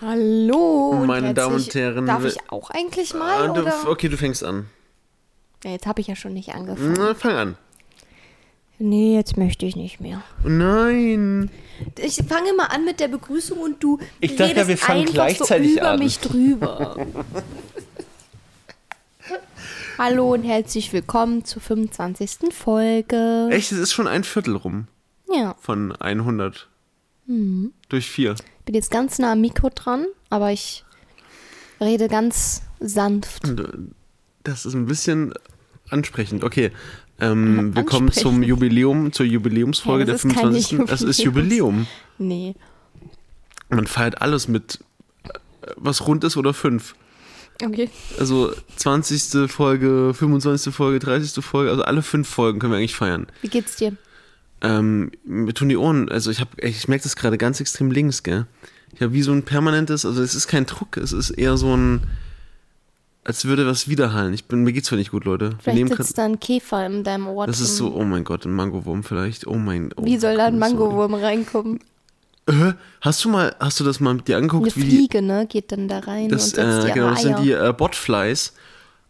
Hallo. und Meine Damen und Herren, Darf ich auch eigentlich mal? Ah, du, oder? okay, du fängst an. Ja, jetzt habe ich ja schon nicht angefangen. Na, fang an. Nee, jetzt möchte ich nicht mehr. Nein. Ich fange mal an mit der Begrüßung und du Ich dachte redest wir fangen einfach gleichzeitig so über an. mich drüber. Hallo und herzlich willkommen zur 25. Folge. Echt, es ist schon ein Viertel rum Ja, von 100. Mhm. Durch vier. Ich bin jetzt ganz nah am Mikro dran, aber ich rede ganz sanft. Äh, Das ist ein bisschen ansprechend. Okay. Ähm, wir kommen zum. Jubiläum, zur Jubiläumsfolge Ja, der ist keine 25. Das ist Jubiläum. Nee. Man feiert alles mit äh, was rund ist oder fünf. Okay. Also 20. Folge, 25. Folge, 30. Folge, also alle fünf Folgen können wir eigentlich feiern. Wie geht's dir? Ähm, mir tun die Ohren, also ich habe, ich merke das gerade ganz extrem links, gell? Ich habe wie so ein permanentes, also es ist kein Druck, es ist eher so ein, als würde was widerhallen. Ich bin, mir geht's zwar nicht gut, Leute. Vielleicht sitzt da ein Käfer in deinem Ohr das drin. ist so, oh mein Gott, ein Mangowurm vielleicht. Oh mein oh Wie soll da ein Gott. Mangowurm reinkommen? Äh, hast du mal, hast du das mal mit dir Eine angeguckt, wie die, Fliege, ne? Geht dann da rein das, und setzt äh, genau, das Eier. sind die äh, Botflies.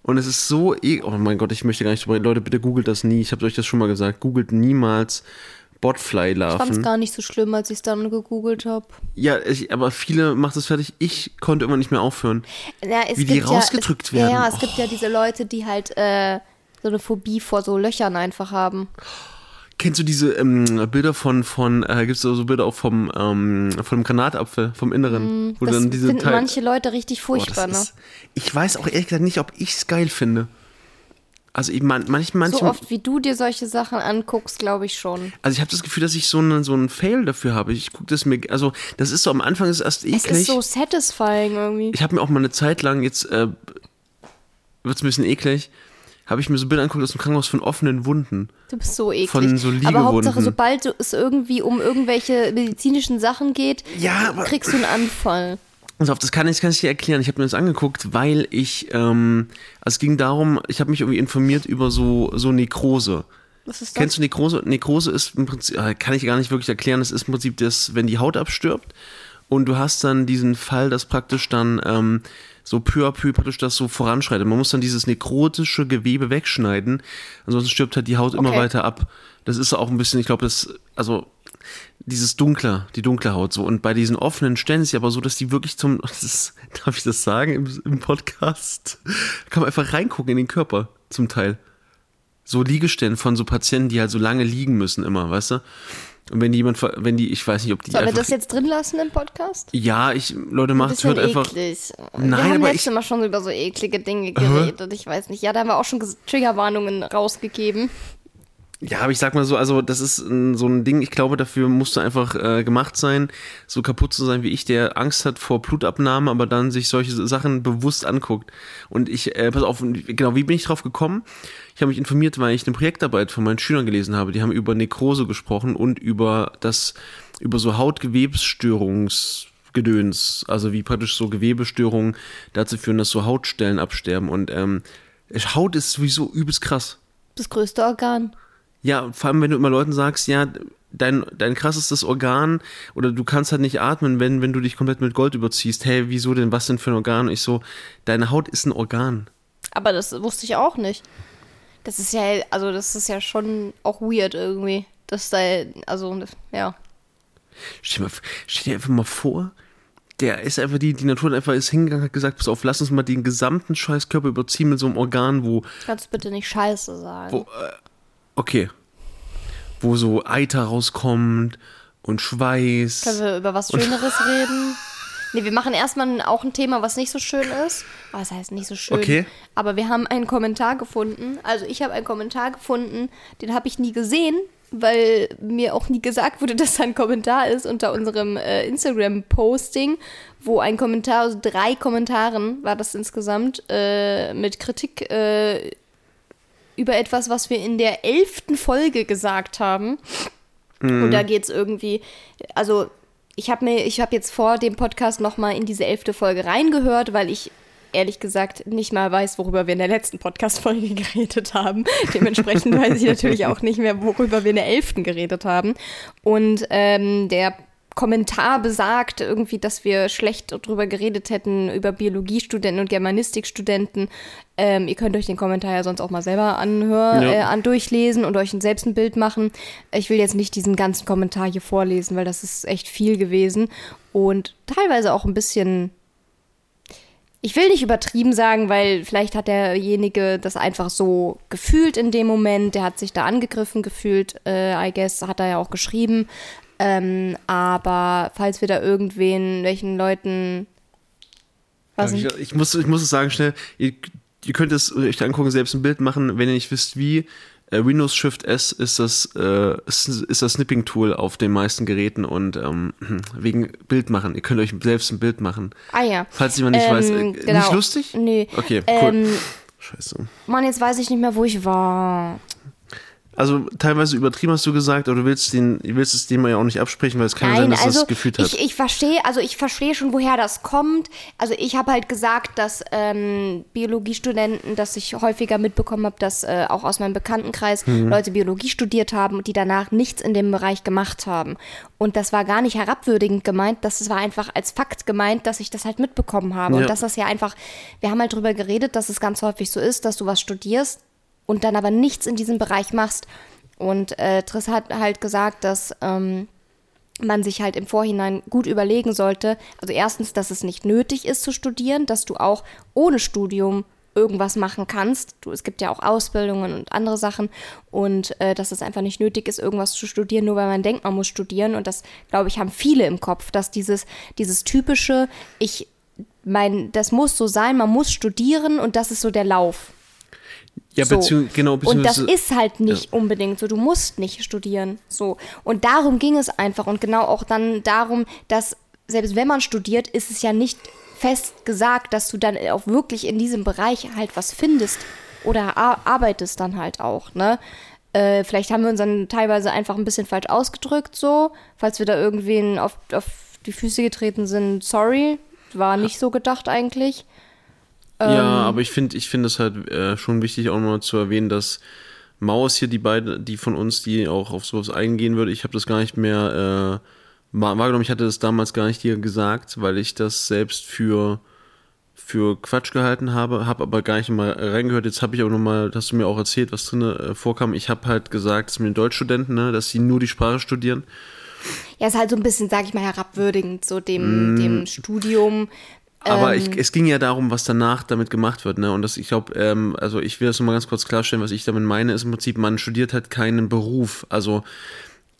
Und es ist so, e oh mein Gott, ich möchte gar nicht drüber reden. Leute, bitte googelt das nie. Ich habe euch das schon mal gesagt. Googelt niemals ich fand's Botfly-Larven. gar nicht so schlimm, als ich es dann gegoogelt habe. Ja, ich, aber viele macht es fertig. Ich konnte immer nicht mehr aufhören. Ja, es Wie die rausgedrückt ja, es, werden. Ja, es Oh. gibt ja diese Leute, die halt äh, so eine Phobie vor so Löchern einfach haben. Kennst du diese ähm, Bilder von, von äh, gibt es so Bilder auch vom, ähm, vom Granatapfel, vom Inneren? wo Das dann diese finden Teil- manche Leute richtig Boah, furchtbar, das ne? ist, ich weiß auch ehrlich gesagt nicht, ob ich es geil finde. Also ich man, manch, So manchmal, oft wie du dir solche Sachen anguckst, glaube ich schon. also ich habe das Gefühl, dass ich so einen so einen Fail dafür habe. Ich gucke das mir, also das ist so am Anfang ist erst eklig. Es ist so satisfying irgendwie. ich habe mir auch mal eine Zeit lang, jetzt äh, wird es ein bisschen eklig, habe ich mir so Bilder angeguckt aus dem Krankenhaus von offenen Wunden. Du bist so eklig. Von so aber Hauptsache, sobald es irgendwie um irgendwelche medizinischen Sachen geht, Ja, kriegst du einen Anfall. Auf, das kann ich, kann ich dir erklären. Ich habe mir das angeguckt, weil ich, ähm, also es ging darum, ich habe mich irgendwie informiert über so, so Nekrose. Was ist das? Kennst du Nekrose? Nekrose ist im Prinzip, äh, kann ich gar nicht wirklich erklären, das ist im Prinzip das, wenn die Haut abstirbt und du hast dann diesen Fall, dass praktisch dann ähm, so peu à peu praktisch das so voranschreitet. Man muss dann dieses nekrotische Gewebe wegschneiden, ansonsten stirbt halt die Haut immer Okay. weiter ab. Das ist auch ein bisschen, ich glaube, das, also dieses dunkle, die dunkle Haut so. Und bei diesen offenen Stellen ist es ja aber so, dass die wirklich zum, das ist, darf ich das sagen im, im Podcast? Kann man einfach reingucken in den Körper, zum Teil. So Liegestellen von so Patienten, die halt so lange liegen müssen immer, weißt du? Und wenn die jemand, wenn die, ich weiß nicht, ob die Sollen wir das jetzt drin lassen im Podcast? ja, ich, Leute, macht, hört einfach, eklig. Nein, wir haben aber letztes ich- Mal schon über so eklige Dinge geredet. Ich weiß nicht. Ja, da haben wir auch schon Triggerwarnungen rausgegeben. Ja, aber ich sag mal so, also das ist ein, so ein Ding, ich glaube, dafür musst du einfach äh, gemacht sein, so kaputt zu sein wie ich, der Angst hat vor Blutabnahme, aber dann sich solche Sachen bewusst anguckt. Und ich, äh, pass auf, genau, wie bin ich drauf gekommen? Ich habe mich informiert, weil ich eine Projektarbeit von meinen Schülern gelesen habe. Die haben über Nekrose gesprochen und über das, über so Hautgewebsstörungsgedöns, also wie praktisch so Gewebestörungen dazu führen, dass so Hautstellen absterben. Und ähm, Haut ist sowieso übelst krass. Das größte Organ. Ja, vor allem, wenn du immer Leuten sagst, ja, dein, dein krassestes Organ oder du kannst halt nicht atmen, wenn, wenn du dich komplett mit Gold überziehst. Hey, wieso denn? Was denn für ein Organ? Und ich so, deine Haut ist ein Organ. Aber das wusste ich auch nicht. Das ist ja, also das ist ja schon auch weird irgendwie. Das da, also, ja. Stell dir, mal, stell dir einfach mal vor, der ist einfach, die, die Natur einfach ist hingegangen, hat gesagt, pass auf, lass uns mal den gesamten Scheißkörper überziehen mit so einem Organ, wo, Kannst du bitte nicht Scheiße sagen. wo, äh, okay, wo so Eiter rauskommt und Schweiß. Können wir über was Schöneres reden? Nee, wir machen erstmal auch ein Thema, was nicht so schön ist. Was heißt nicht so schön? Okay. Aber wir haben einen Kommentar gefunden. Also ich habe einen Kommentar gefunden, den habe ich nie gesehen, weil mir auch nie gesagt wurde, dass da ein Kommentar ist unter unserem äh, Instagram-Posting, wo ein Kommentar, also drei Kommentaren war das insgesamt, äh, mit Kritik äh, über etwas, was wir in der elften Folge gesagt haben. Und da geht es irgendwie, also ich habe mir, ich habe jetzt vor dem Podcast nochmal in diese elfte Folge reingehört, weil ich ehrlich gesagt nicht mal weiß, worüber wir in der letzten Podcast-Folge geredet haben. Dementsprechend weiß ich natürlich auch nicht mehr, worüber wir in der elften geredet haben. Und ähm, der Kommentar besagt, irgendwie, dass wir schlecht darüber geredet hätten, über Biologiestudenten und Germanistikstudenten. Ähm, ihr könnt euch den Kommentar ja sonst auch mal selber anhören, Ja. äh, an durchlesen und euch selbst ein Bild machen. Ich will jetzt nicht diesen ganzen Kommentar hier vorlesen, weil das ist echt viel gewesen und teilweise auch ein bisschen. Ich will nicht übertrieben sagen, weil vielleicht hat derjenige das einfach so gefühlt in dem Moment. Der hat sich da angegriffen gefühlt, äh, I guess, hat er ja auch geschrieben. Ähm, aber falls wir da irgendwen, welchen Leuten. Was ich, ich, muss, ich muss es sagen schnell, ihr, ihr könnt es euch angucken, selbst ein Bild machen, wenn ihr nicht wisst wie. Äh, Windows Shift S ist das, äh, ist, ist das Snipping-Tool auf den meisten Geräten und ähm, wegen Bild machen. Ihr könnt euch selbst ein Bild machen. ah ja. Falls jemand nicht Ähm, weiß. Äh, genau. Nicht lustig? Nee. Okay, cool. Ähm, Scheiße. Mann, jetzt weiß ich nicht mehr, wo ich war. Also teilweise übertrieben hast du gesagt, aber du willst, den, du willst es dem ja auch nicht absprechen, weil es kann ja sein, Nein, dass also das gefühlt hat. ich, ich verstehe, also ich verstehe schon, woher das kommt. Also ich habe halt gesagt, dass ähm, Biologiestudenten, dass ich häufiger mitbekommen habe, dass äh, auch aus meinem Bekanntenkreis Mhm. Leute Biologie studiert haben und die danach nichts in dem Bereich gemacht haben. Und das war gar nicht herabwürdigend gemeint, das war einfach als Fakt gemeint, dass ich das halt mitbekommen habe. Ja. Und dass das ja einfach, wir haben halt drüber geredet, dass es ganz häufig so ist, dass du was studierst und dann aber nichts in diesem Bereich machst. Und äh, Triss hat halt gesagt, dass ähm, man sich halt im Vorhinein gut überlegen sollte. Also erstens, dass es nicht nötig ist zu studieren, dass du auch ohne Studium irgendwas machen kannst. Du, es gibt ja auch Ausbildungen und andere Sachen und äh, dass es einfach nicht nötig ist, irgendwas zu studieren, nur weil man denkt, man muss studieren. Und das, glaube ich, haben viele im Kopf, dass dieses, dieses typische, ich mein, das muss so sein, man muss studieren und das ist so der Lauf. Ja, so. beziehungs genau, Und das ist halt nicht unbedingt so. Du musst nicht studieren. So. Und darum ging es einfach. Und genau auch dann darum, dass selbst wenn man studiert, ist es ja nicht fest gesagt, dass du dann auch wirklich in diesem Bereich halt was findest oder ar arbeitest dann halt auch, ne? Äh, vielleicht haben wir uns dann teilweise einfach ein bisschen falsch ausgedrückt, so. Falls wir da irgendwen auf, auf die Füße getreten sind, sorry. War nicht so gedacht eigentlich. Ja, Ähm. aber ich finde ich finde es halt äh, schon wichtig, auch mal zu erwähnen, dass Maus hier die beiden, die von uns, die auch auf sowas eingehen würde, ich habe das gar nicht mehr äh, wahr- wahrgenommen. Ich hatte das damals gar nicht dir gesagt, weil ich das selbst für für Quatsch gehalten habe, habe aber gar nicht mal reingehört. Jetzt habe ich auch nochmal, hast du mir auch erzählt, was drin äh, vorkam. Ich habe halt gesagt, dass mit den Deutschstudenten, ne, dass sie nur die Sprache studieren. Ja, ist halt so ein bisschen, sag ich mal, herabwürdigend, so dem, dem Studium. Aber Ähm. ich, es ging ja darum, was danach damit gemacht wird, ne? Und das, ich glaube, ähm, also ich will das nochmal ganz kurz klarstellen, was ich damit meine, ist im Prinzip, man studiert halt keinen Beruf. Also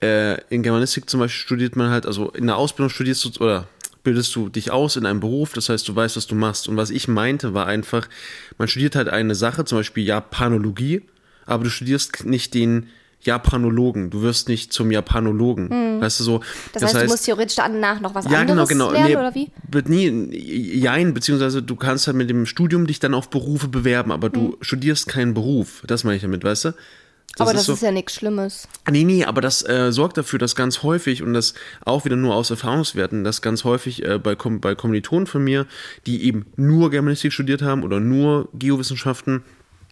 äh, in Germanistik zum Beispiel studiert man halt, also in der Ausbildung studierst du oder bildest du dich aus in einem Beruf, das heißt, du weißt, was du machst. Und was ich meinte, war einfach, man studiert halt eine Sache, zum Beispiel Japanologie, aber du studierst nicht den Japanologen, du wirst nicht zum Japanologen. Weißt du so? Hm. Das, heißt, du musst theoretisch danach noch was Ja, genau, anderes genau. lernen, Nee, oder wie? Wird nie, jein, beziehungsweise du kannst halt mit dem Studium dich dann auf Berufe bewerben, aber du studierst keinen Beruf. Das meine ich damit, weißt du? Das Hm. Aber das so, ist ja nichts Schlimmes. Nee, nee, aber das äh, sorgt dafür, dass ganz häufig, und das auch wieder nur aus Erfahrungswerten, dass ganz häufig äh, bei, Kom bei Kommilitonen von mir, die eben nur Germanistik studiert haben oder nur Geowissenschaften,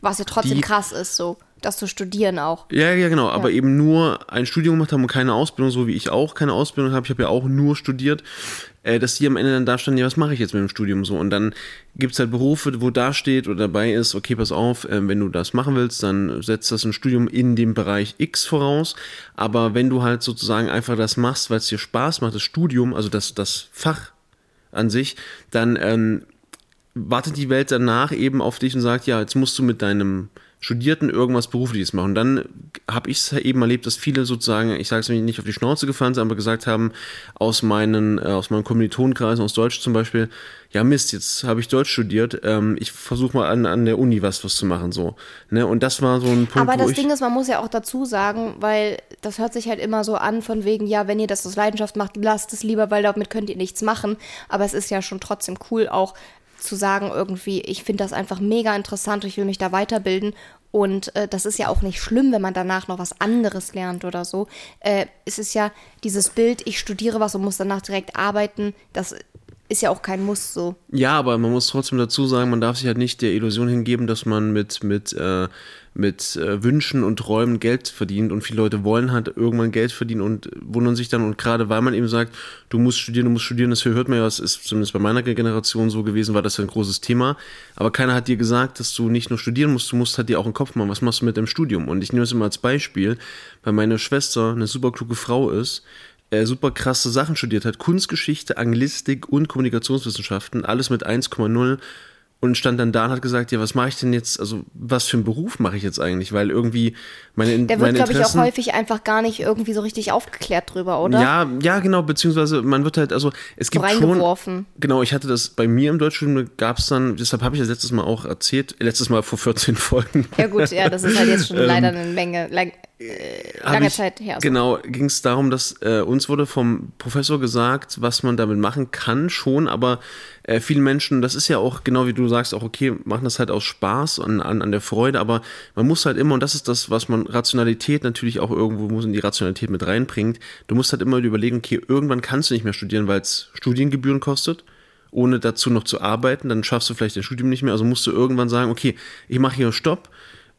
Was ja trotzdem Die- krass ist, so, das zu studieren auch. Ja, ja, genau, aber eben nur ein Studium gemacht haben und keine Ausbildung, so wie ich auch keine Ausbildung habe. Ich habe ja auch nur studiert, äh, dass die am Ende dann da standen, ja, was mache ich jetzt mit dem Studium so? Und dann gibt's halt Berufe, wo da steht oder dabei ist, okay, pass auf, äh, wenn du das machen willst, dann setzt das ein Studium in dem Bereich X voraus. Aber wenn du halt sozusagen einfach das machst, weil es dir Spaß macht, das Studium, also das, das Fach an sich, dann ähm, wartet die Welt danach eben auf dich und sagt, ja, jetzt musst du mit deinem Studierten irgendwas Berufliches machen. Und dann habe ich es eben erlebt, dass viele sozusagen, ich sage es mir nicht auf die Schnauze gefallen sind, aber gesagt haben, aus meinen, äh, aus meinen Kommilitonenkreisen, aus Deutsch zum Beispiel, ja Mist, jetzt habe ich Deutsch studiert, ähm, ich versuche mal an, an der Uni was, was zu machen, so. Ne? Und das war so ein Punkt, Aber das Ding ist, man muss ja auch dazu sagen, weil das hört sich halt immer so an, von wegen, ja, wenn ihr das aus Leidenschaft macht, lasst es lieber, weil damit könnt ihr nichts machen. Aber es ist ja schon trotzdem cool, auch zu sagen, irgendwie, ich finde das einfach mega interessant, ich will mich da weiterbilden. Und äh, das ist ja auch nicht schlimm, wenn man danach noch was anderes lernt oder so. Äh, es ist ja dieses Bild, ich studiere was und muss danach direkt arbeiten, das ist ja auch kein Muss so. Ja, aber man muss trotzdem dazu sagen, man darf sich halt nicht der Illusion hingeben, dass man mit, mit, äh, mit äh, Wünschen und Träumen Geld verdient. Und viele Leute wollen halt irgendwann Geld verdienen und wundern sich dann. Und gerade weil man eben sagt, du musst studieren, du musst studieren, das hört man ja, das ist zumindest bei meiner Generation so gewesen, war das ja ein großes Thema, aber keiner hat dir gesagt, dass du nicht nur studieren musst, du musst halt dir auch einen Kopf machen, was machst du mit deinem Studium? Und ich nehme es immer als Beispiel, weil meine Schwester eine super kluge Frau ist, äh, super krasse Sachen studiert hat. Kunstgeschichte, Anglistik und Kommunikationswissenschaften, alles mit 1,0 und stand dann da und hat gesagt, ja, was mache ich denn jetzt, also was für einen Beruf mache ich jetzt eigentlich, weil irgendwie meine Der wird, glaube ich, auch häufig einfach gar nicht irgendwie so richtig aufgeklärt drüber, oder? Ja, ja, genau, beziehungsweise man wird halt, also es gibt schon, genau, ich hatte das bei mir im Deutschstudium, gab es dann, deshalb habe ich das letztes Mal auch erzählt, letztes Mal vor 14 Folgen. Ja gut, ja, das ist halt jetzt schon leider eine Menge, lange ich, Zeit her. So. Genau, ging es darum, dass äh, uns wurde vom Professor gesagt, was man damit machen kann, schon, aber äh, vielen Menschen, das ist ja auch, genau wie du sagst, auch okay, machen das halt aus Spaß und an, an der Freude, aber man muss halt immer, und das ist das, was man Rationalität natürlich auch irgendwo muss in die Rationalität mit reinbringt, du musst halt immer überlegen, okay, irgendwann kannst du nicht mehr studieren, weil es Studiengebühren kostet ohne dazu noch zu arbeiten, dann schaffst du vielleicht dein Studium nicht mehr. Also musst du irgendwann sagen, okay, ich mache hier Stopp,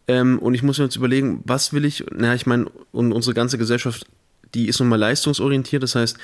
ähm, und ich muss mir jetzt überlegen, was will ich? Na, ich meine, und unsere ganze Gesellschaft, die ist nun mal leistungsorientiert. Das heißt,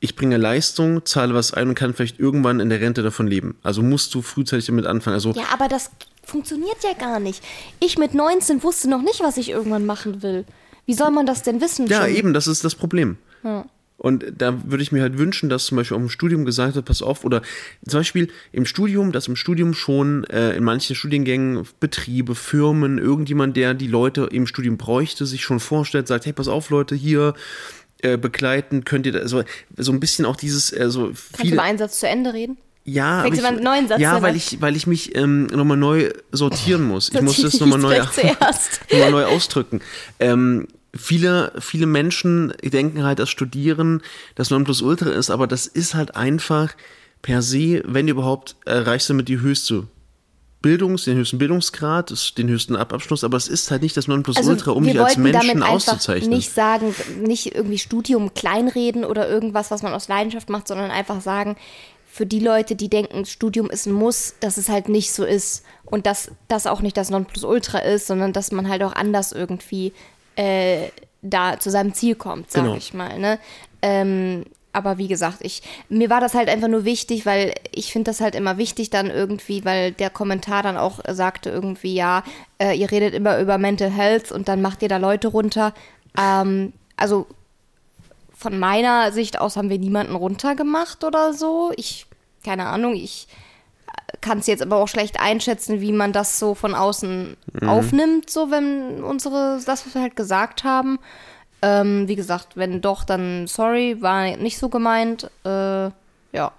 ich bringe Leistung, zahle was ein und kann vielleicht irgendwann in der Rente davon leben. Also musst du frühzeitig damit anfangen. Also ja, aber das funktioniert ja gar nicht. Ich mit 19 wusste noch nicht, was ich irgendwann machen will. Wie soll man das denn wissen? Ja, schon? eben, das ist das Problem. Ja. Und da würde ich mir halt wünschen, dass zum Beispiel auch im Studium gesagt wird, pass auf, oder zum Beispiel im Studium, dass im Studium schon äh, in manchen Studiengängen Betriebe, Firmen, irgendjemand, der die Leute im Studium bräuchte, sich schon vorstellt, sagt, hey, pass auf, Leute, hier äh, begleiten, könnt ihr da, also so ein bisschen auch dieses, äh, so viele, Kannst du mal einen Satz zu Ende reden? Ja, ich, einen neuen Satz ja, weil ich, weil ich mich ähm, nochmal neu sortieren muss. Ich muss das nochmal neu, noch neu ausdrücken. Ähm, viele, viele Menschen denken halt, dass Studieren das Nonplusultra ist, aber das ist halt einfach per se, wenn überhaupt, erreichst du mit die höchste Bildungs, den höchsten Bildungsgrad, den höchsten Abschluss, aber es ist halt nicht das Nonplusultra, also, um dich als Menschen auszuzeichnen. Nicht sagen, nicht irgendwie Studium kleinreden oder irgendwas, was man aus Leidenschaft macht, sondern einfach sagen, für die Leute, die denken, Studium ist ein Muss, dass es halt nicht so ist und dass das auch nicht das Nonplusultra ist, sondern dass man halt auch anders irgendwie äh, da zu seinem Ziel kommt, sag genau. ich mal. Ne? Ähm, aber wie gesagt, ich, mir war das halt einfach nur wichtig, weil ich finde das halt immer wichtig dann irgendwie, weil der Kommentar dann auch sagte irgendwie, ja, äh, ihr redet immer über Mental Health und dann macht ihr da Leute runter. Ähm, also von meiner Sicht aus haben wir niemanden runtergemacht oder so. Ich, keine Ahnung, ich kann es jetzt aber auch schlecht einschätzen, wie man das so von außen mhm. aufnimmt, so wenn unsere, das, was wir halt gesagt haben. Ähm, wie gesagt, wenn doch, dann sorry, war nicht so gemeint. Äh, ja.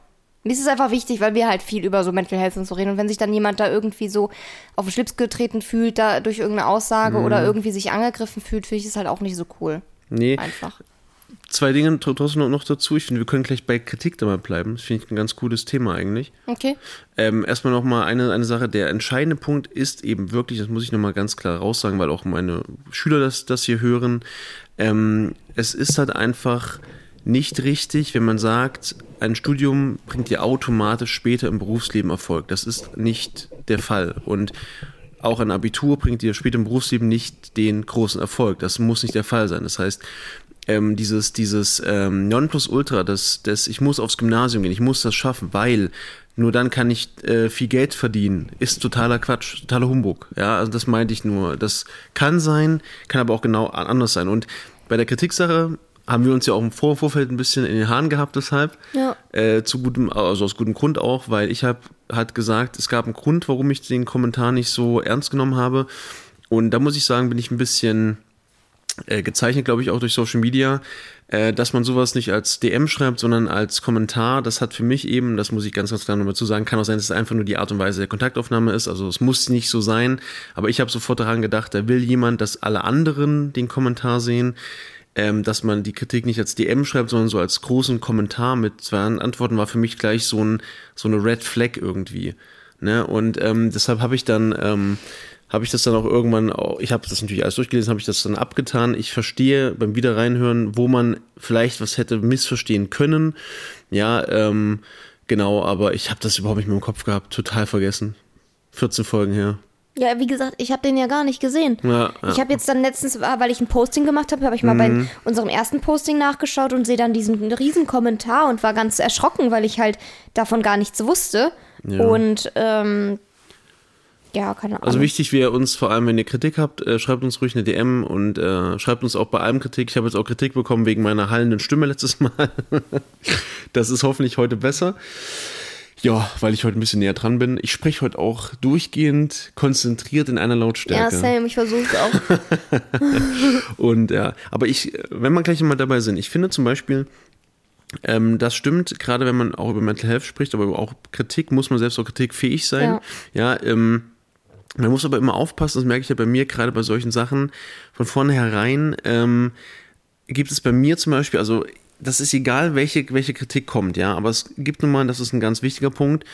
Mir ist es einfach wichtig, weil wir halt viel über so Mental Health und so reden. Und wenn sich dann jemand da irgendwie so auf den Schlips getreten fühlt, da durch irgendeine Aussage mhm. oder irgendwie sich angegriffen fühlt, finde ich es halt auch nicht so cool. Nee. Einfach zwei Dinge trotzdem noch dazu. Ich finde, wir können gleich bei Kritik da mal bleiben. Das finde ich ein ganz cooles Thema eigentlich. Okay. Ähm, erstmal nochmal eine, eine Sache. Der entscheidende Punkt ist eben wirklich, das muss ich nochmal ganz klar raussagen, weil auch meine Schüler das, das hier hören. Ähm, es ist halt einfach nicht richtig, wenn man sagt, ein Studium bringt dir automatisch später im Berufsleben Erfolg. Das ist nicht der Fall. Und auch ein Abitur bringt dir später im Berufsleben nicht den großen Erfolg. Das muss nicht der Fall sein. Das heißt, ähm, dieses, dieses ähm, Nonplusultra, das, das, ich muss aufs Gymnasium gehen, ich muss das schaffen, weil nur dann kann ich äh, viel Geld verdienen, ist totaler Quatsch, totaler Humbug. Ja, also das meinte ich nur. Das kann sein, kann aber auch genau anders sein. Und bei der Kritiksache haben wir uns ja auch im Vor Vorfeld ein bisschen in den Haaren gehabt, deshalb. Ja. Äh, zu gutem, also aus gutem Grund auch, weil ich habe halt gesagt, es gab einen Grund, warum ich den Kommentar nicht so ernst genommen habe. Und da muss ich sagen, bin ich ein bisschen äh, gezeichnet, glaube ich, auch durch Social Media, äh, dass man sowas nicht als DM schreibt, sondern als Kommentar. Das hat für mich eben, das muss ich ganz, ganz klar nochmal zu sagen, kann auch sein, dass es einfach nur die Art und Weise der Kontaktaufnahme ist. Also es muss nicht so sein. Aber ich habe sofort daran gedacht, da will jemand, dass alle anderen den Kommentar sehen. Ähm, dass man die Kritik nicht als DM schreibt, sondern so als großen Kommentar mit zwei Antworten war für mich gleich so, ein, so eine Red Flag irgendwie. Ne? Und ähm, deshalb habe ich dann ähm, habe ich das dann auch irgendwann, ich habe das natürlich alles durchgelesen, habe ich das dann abgetan. Ich verstehe beim Wiederreinhören, wo man vielleicht was hätte missverstehen können. Ja, ähm, Genau, aber ich habe das überhaupt nicht mehr im Kopf gehabt. Total vergessen. 14 Folgen her. Ja, wie gesagt, ich habe den ja gar nicht gesehen. Ja, ja. Ich habe jetzt dann letztens, ah, weil ich ein Posting gemacht habe, habe ich mal Mhm. bei unserem ersten Posting nachgeschaut und sehe dann diesen riesen Kommentar und war ganz erschrocken, weil ich halt davon gar nichts wusste. Ja. Und ähm, ja, keine Ahnung. Also wichtig wäre uns, vor allem wenn ihr Kritik habt, äh, schreibt uns ruhig eine DM und äh, schreibt uns auch bei allem Kritik. Ich habe jetzt auch Kritik bekommen wegen meiner hallenden Stimme letztes Mal. das ist hoffentlich heute besser. Ja, weil ich heute ein bisschen näher dran bin. Ich spreche heute auch durchgehend konzentriert in einer ja, Lautstärke. Sam, ich versuche es auch. Und ja, aber ich, wenn wir gleich mal dabei sind, ich finde zum Beispiel, ähm, das stimmt, gerade wenn man auch über Mental Health spricht, aber auch Kritik, muss man selbst auch kritikfähig sein. Ja, ähm, man muss aber immer aufpassen, das merke ich ja bei mir, gerade bei solchen Sachen, von vornherein ähm, gibt es bei mir zum Beispiel, also das ist egal, welche, welche Kritik kommt, ja, aber es gibt nun mal, das ist ein ganz wichtiger Punkt,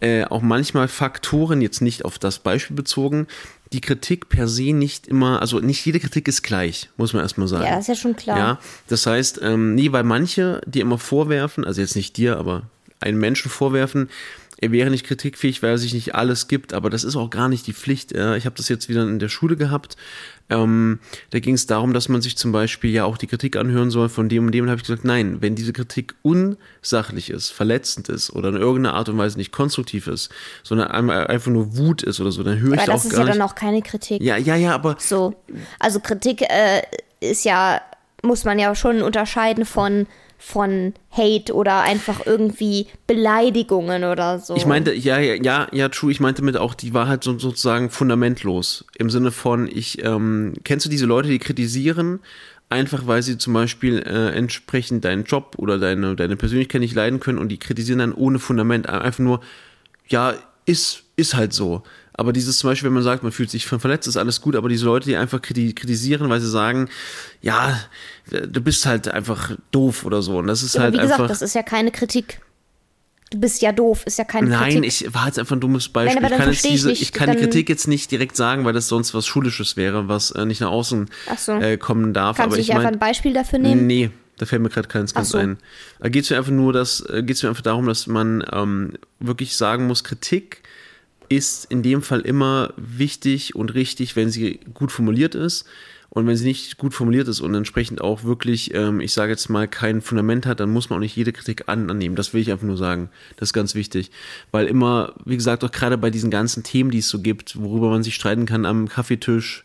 äh, auch manchmal Faktoren, jetzt nicht auf das Beispiel bezogen, die Kritik per se nicht immer, also nicht jede Kritik ist gleich, muss man erstmal sagen. Ja, das ist ja schon klar. Ja, das heißt, ähm, nee, weil manche dir immer vorwerfen, also jetzt nicht dir, aber einen Menschen vorwerfen, er wäre nicht kritikfähig, weil er sich nicht alles gibt, aber das ist auch gar nicht die Pflicht. Ich habe das jetzt wieder in der Schule gehabt. Ähm, da ging es darum, dass man sich zum Beispiel ja auch die Kritik anhören soll von dem und dem. Und habe ich gesagt, nein, wenn diese Kritik unsachlich ist, verletzend ist oder in irgendeiner Art und Weise nicht konstruktiv ist, sondern einmal einfach nur Wut ist oder so, dann höre ich Aber da das auch ist gar ja nicht. dann auch keine Kritik. ja, ja, ja, aber So. Also Kritik äh, ist ja, muss man ja schon unterscheiden von, von Hate oder einfach irgendwie Beleidigungen oder so. Ich meinte, ja, ja, ja, ja, true. Ich meinte mit auch, die war halt so, sozusagen fundamentlos. Im Sinne von, ich, ähm, kennst du diese Leute, die kritisieren, einfach weil sie zum Beispiel äh, entsprechend deinen Job oder deine, deine Persönlichkeit nicht leiden können und die kritisieren dann ohne Fundament. Einfach nur, ja, ist, ist halt so. Aber dieses zum Beispiel, wenn man sagt, man fühlt sich verletzt, ist alles gut, aber diese Leute, die einfach kriti- kritisieren, weil sie sagen, ja, du bist halt einfach doof oder so. Und das ist Aber halt wie gesagt, einfach. das ist ja keine Kritik. Du bist ja doof, ist ja keine Nein, Kritik. ich war jetzt einfach ein dummes Beispiel. Nein, ich kann, jetzt verstehe ich diese, nicht, ich kann die Kritik jetzt nicht direkt sagen, weil das sonst was Schulisches wäre, was äh, nicht nach außen so. äh, kommen darf. Kannst aber du ich einfach ein Beispiel dafür nehmen? nee, da fällt mir gerade keins ganz so. ein. Da geht es mir einfach nur, dass äh, geht's mir einfach darum, dass man ähm, wirklich sagen muss, Kritik ist in dem Fall immer wichtig und richtig, wenn sie gut formuliert ist. Und wenn sie nicht gut formuliert ist und entsprechend auch wirklich, ähm, ich sage jetzt mal, kein Fundament hat, dann muss man auch nicht jede Kritik an, annehmen. Das will ich einfach nur sagen. Das ist ganz wichtig. Weil immer, wie gesagt, auch gerade bei diesen ganzen Themen, die es so gibt, worüber man sich streiten kann am Kaffeetisch,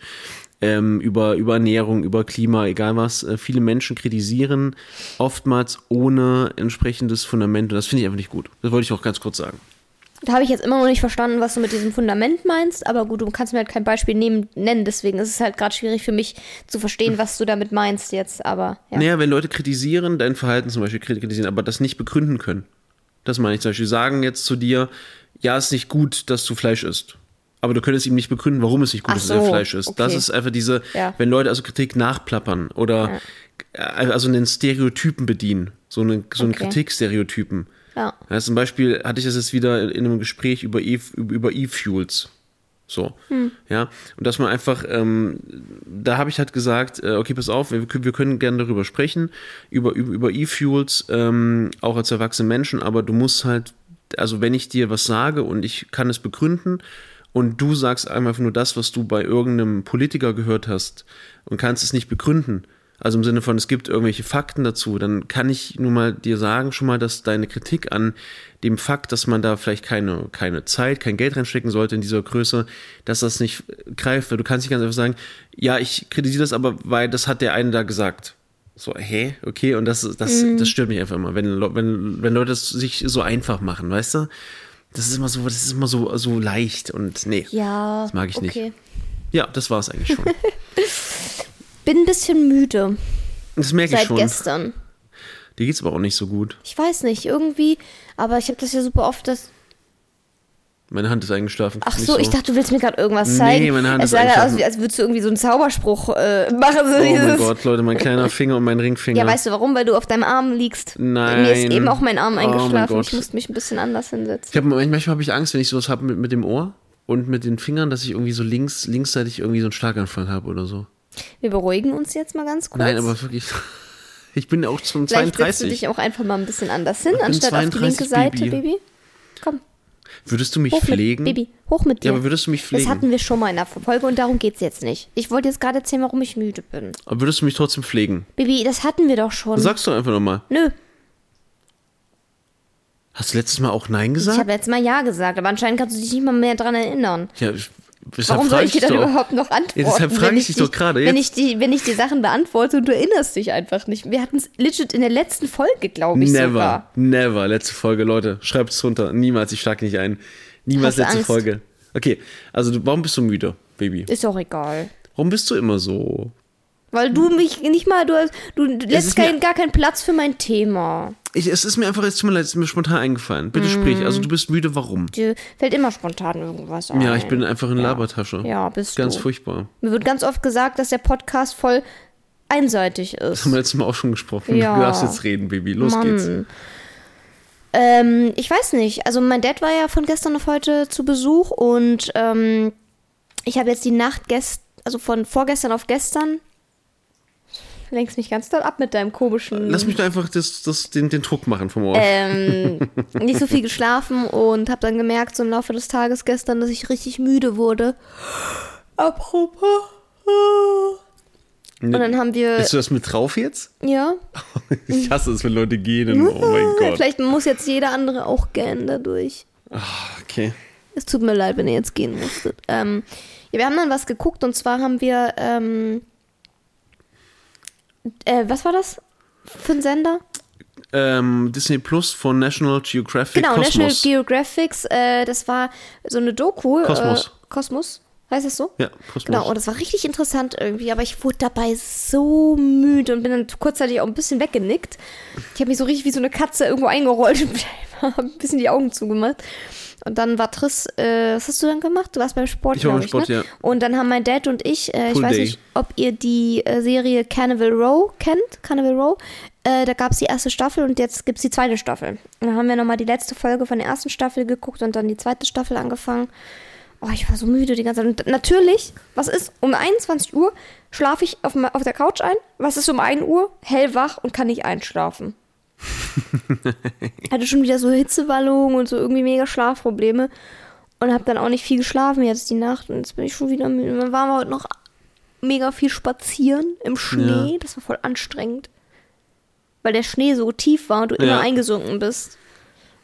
ähm, über, über Ernährung, über Klima, egal was, äh, viele Menschen kritisieren, oftmals ohne entsprechendes Fundament. Und das finde ich einfach nicht gut. Das wollte ich auch ganz kurz sagen. Da habe ich jetzt immer noch nicht verstanden, was du mit diesem Fundament meinst, aber gut, du kannst mir halt kein Beispiel nehmen, nennen, deswegen ist es halt gerade schwierig für mich zu verstehen, was du damit meinst jetzt, aber ja. Naja, wenn Leute kritisieren, dein Verhalten zum Beispiel kritisieren, aber das nicht begründen können. Das meine ich zum Beispiel. Sagen jetzt zu dir, ja, ist nicht gut, dass du Fleisch isst. Aber du könntest ihm nicht begründen, warum es nicht gut ist, dass er so, Fleisch isst. Das okay. ist einfach diese, Ja. wenn Leute also Kritik nachplappern oder äh, also einen Stereotypen bedienen. So, eine, so einen Okay. Kritikstereotypen. Ja. Ja, zum Beispiel hatte ich das jetzt wieder in einem Gespräch über E- E-Fuels. So. Ja. Und dass man einfach, ähm, da habe ich halt gesagt, äh, okay, pass auf, wir, wir können gerne darüber sprechen, über, über, über E-Fuels, ähm, auch als erwachsene Menschen, aber du musst halt, also wenn ich dir was sage und ich kann es begründen und du sagst einfach nur das, was du bei irgendeinem Politiker gehört hast und kannst es nicht begründen, also im Sinne von, es gibt irgendwelche Fakten dazu, dann kann ich nur mal dir sagen, schon mal, dass deine Kritik an dem Fakt, dass man da vielleicht keine, keine Zeit, kein Geld reinstecken sollte in dieser Größe, dass das nicht greift. Weil du kannst nicht ganz einfach sagen, ja, ich kritisiere das aber, weil das hat der eine da gesagt. So, hä? Okay, und das, das, das stört mich einfach immer, wenn, wenn, wenn Leute es sich so einfach machen, weißt du? Das ist immer so, das ist immer so, so leicht und nee. Ja, Das mag ich nicht. okay. Ja, das war es eigentlich schon. Bin ein bisschen müde Das merke ich seit schon. gestern. Dir geht's aber auch nicht so gut. Ich weiß nicht, irgendwie, aber ich habe das ja super oft, dass Meine Hand ist eingeschlafen. Ach Nicht so, ich dachte, du willst mir gerade irgendwas zeigen. Nee, meine Hand es ist sah gerade aus, eingeschlafen. wie- als würdest du irgendwie so einen Zauberspruch äh, machen. So Oh dieses, mein Gott, Leute, mein kleiner Finger und mein Ringfinger. Ja, weißt du warum? Weil du auf deinem Arm liegst. Nein. Mir ist eben auch mein Arm Oh mein eingeschlafen. Ich musste mich ein bisschen anders hinsetzen. ich hab, manchmal habe ich Angst, wenn ich sowas habe mit, mit dem Ohr und mit den Fingern, dass ich irgendwie so links, linksseitig irgendwie so einen Schlaganfall habe oder so. Wir beruhigen uns jetzt mal ganz kurz. Nein, aber wirklich. Ich bin auch schon Vielleicht setzt du 32. dich auch einfach mal ein bisschen anders hin, anstatt auf die 32, linke Seite, Baby. Baby. Komm, Würdest du mich hoch pflegen? mit, Baby, hoch mit dir. Ja, aber würdest du mich das pflegen? hatten wir schon mal in der Folge und darum geht's jetzt nicht. Ich wollte jetzt gerade erzählen, warum ich müde bin. Aber würdest du mich trotzdem pflegen? Baby, das hatten wir doch schon. Sagst du einfach nochmal. Nö, Hast du letztes Mal auch Nein ich gesagt? habe letztes Mal Ja gesagt, aber anscheinend kannst du dich nicht mal mehr dran erinnern. ja, ich- deshalb Warum soll ich dir dann doch. überhaupt noch antworten? Ja, deshalb frage ich dich doch gerade Wenn ich, die, wenn ich die Sachen beantworte und du erinnerst dich einfach nicht. Wir hatten es legit in der letzten Folge, glaube ich Never, sogar. never. Letzte Folge, Leute. Schreibt es runter. Niemals, ich schlage nicht ein. Niemals Hast letzte Angst? Folge. Okay, also warum bist du müde, Baby? Ist doch egal. Warum bist du immer so? Weil du mich nicht mal, du, du lässt kein, gar keinen Platz für mein Thema. Ich, es ist mir einfach, es tut mir leid, es ist mir spontan eingefallen. Bitte sprich. Also du bist müde, warum? Dir fällt immer spontan irgendwas ein. Ja, ich bin einfach eine Labertasche. Ja, bist Ganz du. furchtbar. Mir wird ganz oft gesagt, dass der Podcast voll einseitig ist. Haben wir letztes Mal auch schon gesprochen. Ja. Du darfst jetzt reden, Baby. Los Mann. geht's. Ähm, ich weiß nicht. Also mein Dad war ja von gestern auf heute zu Besuch und ähm, ich habe jetzt die Nacht gest also von vorgestern auf gestern. Lenkst mich ganz doll ab mit deinem komischen. Lass mich doch einfach das, das, den, den Druck machen vom Ohr. ähm, nicht so viel geschlafen und habe dann gemerkt, so im Laufe des Tages gestern, dass ich richtig müde wurde. Apropos. Und dann haben wir. Bist du das mit drauf jetzt? Ja. Ich hasse es, wenn Leute gehen. Oh mein Gott. Vielleicht muss jetzt jeder andere auch gähnen dadurch. Okay. Es tut mir leid, wenn ihr jetzt gehen musstet. Ähm, ja, wir haben dann was geguckt und zwar haben wir, ähm, äh, was war das für ein Sender? Ähm, Disney Plus von National Geographic Genau, Cosmos. National Geographics. Äh, das war so eine Doku. Kosmos. Äh, Kosmos, heißt es so? ja, Kosmos. Genau, und das war richtig interessant irgendwie, aber ich wurde dabei so müde und bin dann kurzzeitig auch ein bisschen weggenickt. Ich habe mich so richtig wie so eine Katze irgendwo eingerollt und habe ein bisschen die Augen zugemacht. Und dann war Triss, äh, was hast du dann gemacht? Du warst beim Sport, Ich war beim Sport, ne? ja. Und dann haben mein Dad und ich, äh, ich Full weiß day. nicht, ob ihr die äh, Serie Carnival Row kennt, Carnival Row. Äh, da gab es die erste Staffel und jetzt gibt es die zweite Staffel. Und dann haben wir nochmal die letzte Folge von der ersten Staffel geguckt und dann die zweite Staffel angefangen. Oh, ich war so müde die ganze Zeit. Und natürlich, was ist? Um 21 Uhr schlafe ich auf, auf der Couch ein. Was ist um 1 Uhr? Hellwach und kann nicht einschlafen. Hatte schon wieder so Hitzewallungen und so irgendwie mega Schlafprobleme. Und habe dann auch nicht viel geschlafen jetzt die Nacht. Und jetzt bin ich schon wieder müde. Dann waren wir heute noch mega viel spazieren im Schnee. Ja. Das war voll anstrengend. Weil der Schnee so tief war und du immer Ja. eingesunken bist.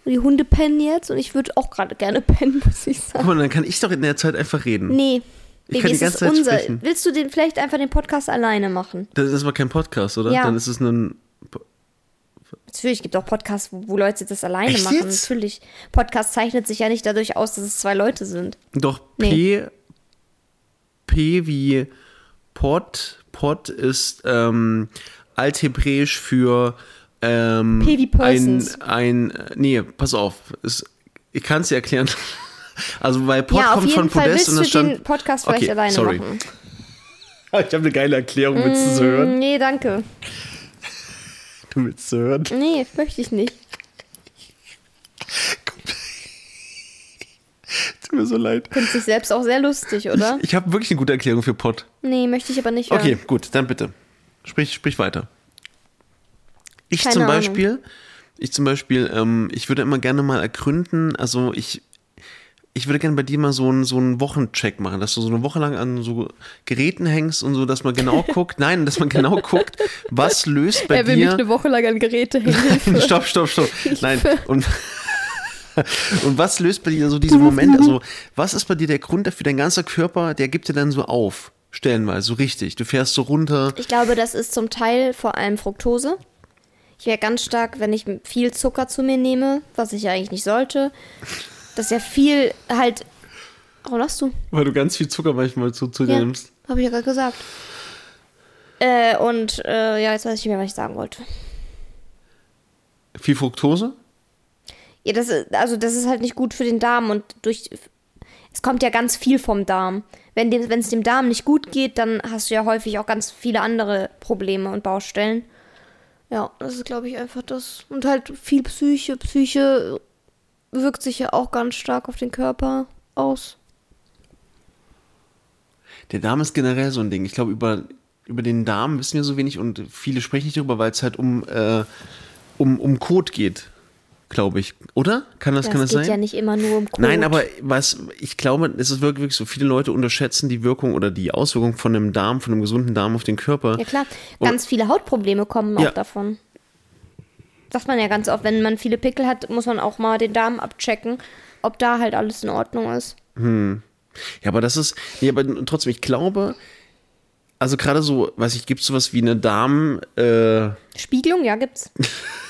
Und die Hunde pennen jetzt und ich würde auch gerade gerne pennen, muss ich sagen. Guck mal, dann kann ich doch in der Zeit einfach reden. Nee. Ich Baby, kann die es ganze ist Zeit unser. sprechen. Willst du den vielleicht einfach den Podcast alleine machen? Das ist aber kein Podcast, oder? Ja. Dann ist es ein. Natürlich gibt es auch Podcasts, wo, wo Leute das alleine Echt machen. jetzt? Natürlich. Podcast zeichnet sich ja nicht dadurch aus, dass es zwei Leute sind. Doch, Nee. P. P wie Pod. Pod ist ähm, althebräisch für. Ähm, P wie Persons. Ein, ein. Nee, pass auf. Es, ich kann es dir erklären. Also, weil Pod ja, kommt von Fall Podest und du das stand. den Podcast vielleicht Okay, alleine sorry. machen. Ich habe eine geile Erklärung. Willst du sie hören? Nee, danke. Du willst sie hören? Nee, möchte ich nicht. Tut mir so leid. Findet sich selbst auch sehr lustig, oder? Ich habe wirklich eine gute Erklärung für Pod. Nee, möchte ich aber nicht hören. Okay, gut, dann bitte. Sprich, sprich weiter. Ich Keine zum Ahnung. Beispiel, ich zum Beispiel, ähm, ich würde immer gerne mal ergründen, also ich, ich würde gerne bei dir mal so einen, so einen Wochencheck machen, dass du so eine Woche lang an so Geräten hängst und so, dass man genau guckt, nein, dass man genau guckt, was löst bei Er will mich dir. eine Woche lang an Geräte hängen. stopp, stopp, stopp. Nein, und, und was löst bei dir so diesen Moment, also was ist bei dir der Grund dafür, dein ganzer Körper, der gibt dir dann so auf, stellenweise, so richtig, du fährst so runter, Ich glaube, das ist zum Teil vor allem Fructose. Ich wäre ganz stark, wenn ich viel Zucker zu mir nehme, was ich ja eigentlich nicht sollte. Dass ja viel halt. Warum lachst du? weil du ganz viel Zucker manchmal zu, zu dir Ja, nimmst. habe ich ja gerade gesagt. Äh, und äh, ja, jetzt weiß ich nicht mehr, was ich sagen wollte. Viel Fructose? Ja, das ist, also das ist halt nicht gut für den Darm und durch. Es kommt ja ganz viel vom Darm. Wenn dem- wenn es dem Darm nicht gut geht, dann hast du ja häufig auch ganz viele andere Probleme und Baustellen. Ja, das ist, glaube ich, einfach das. Und halt viel Psyche. Psyche wirkt sich ja auch ganz stark auf den Körper aus. Der Darm ist generell so ein Ding. Ich glaube, über über den Darm wissen wir so wenig und viele sprechen nicht darüber, weil es halt um, äh, um, um Kot geht, glaube ich. Oder? Kann das, Das kann das geht sein? ja nicht immer nur um Kot. Nein, aber was ich glaube, es ist wirklich so, viele Leute unterschätzen die Wirkung oder die Auswirkung von einem Darm, von einem gesunden Darm auf den Körper. Ja klar, ganz viele Hautprobleme kommen Ja. auch davon. Sagt man ja ganz oft, wenn man viele Pickel hat, muss man auch mal den Darm abchecken, ob da halt alles in Ordnung ist. Ja, aber das ist, nee, aber trotzdem, ich glaube, also gerade so, weiß ich, gibt es sowas wie eine Darm, äh, Spiegelung, ja, gibt's.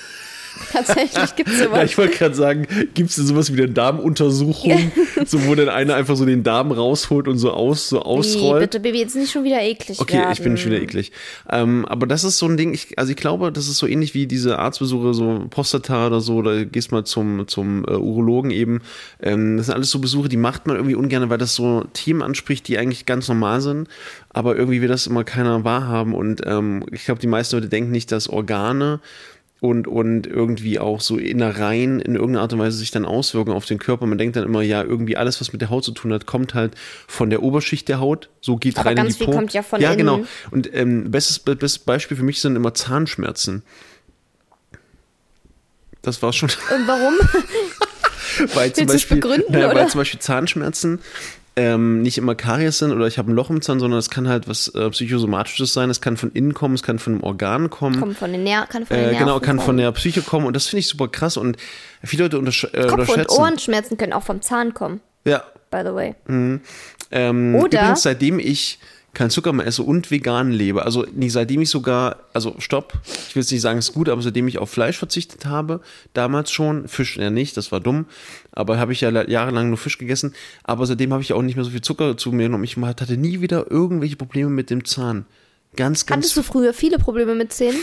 Tatsächlich gibt's Ja, sowas. ich wollte gerade sagen, gibt es sowas wie eine Darmuntersuchung, so wo dann einer einfach so den Darm rausholt und so aus, so Nee, ausrollt? bitte, Baby, jetzt nicht schon wieder eklig Okay, werden. ich bin schon wieder eklig. Ähm, aber das ist so ein Ding, ich, also ich glaube, das ist so ähnlich wie diese Arztbesuche, so Prostata oder so, da gehst mal zum, zum äh, Urologen eben. Ähm, das sind alles so Besuche, die macht man irgendwie ungern, weil das so Themen anspricht, die eigentlich ganz normal sind, aber irgendwie will das immer keiner wahrhaben. Und ähm, ich glaube, die meisten Leute denken nicht, dass Organe und, und irgendwie auch so Innereien in irgendeiner Art und Weise sich dann auswirken auf den Körper. Man denkt dann immer, ja, irgendwie alles, was mit der Haut zu tun hat, kommt halt von der Oberschicht der Haut. So geht Aber rein ganz in die viel Po. kommt ja von Ja, innen. genau. Und ähm, bestes, bestes Beispiel für mich sind immer Zahnschmerzen. Das war's schon. Und warum? weil zum Beispiel, begründen, naja, weil zum Beispiel Zahnschmerzen ähm, nicht immer Karies sind oder ich habe ein Loch im Zahn, sondern es kann halt was äh, psychosomatisches sein. Es kann von innen kommen, es kann von einem Organ kommen. Kommt von den Ner kann von den Äh, Nerven genau, kann von kommen. der Psyche kommen und das finde ich super krass und viele Leute untersch äh, Kopf- und unterschätzen. Ohrenschmerzen können auch vom Zahn kommen, Ja, by the way. Ähm, Oder- Übrigens, seitdem ich kein Zucker mehr esse und vegan lebe, also nee, seitdem ich sogar, also stopp, ich will jetzt nicht sagen, es ist gut, aber seitdem ich auf Fleisch verzichtet habe, damals schon, Fisch ja nicht, das war dumm, aber habe ich ja jahrelang nur Fisch gegessen, aber seitdem habe ich auch nicht mehr so viel Zucker zu mir genommen. Ich hatte nie wieder irgendwelche Probleme mit dem Zahn. Ganz, ganz. Hattest du früher viele Probleme mit Zähnen?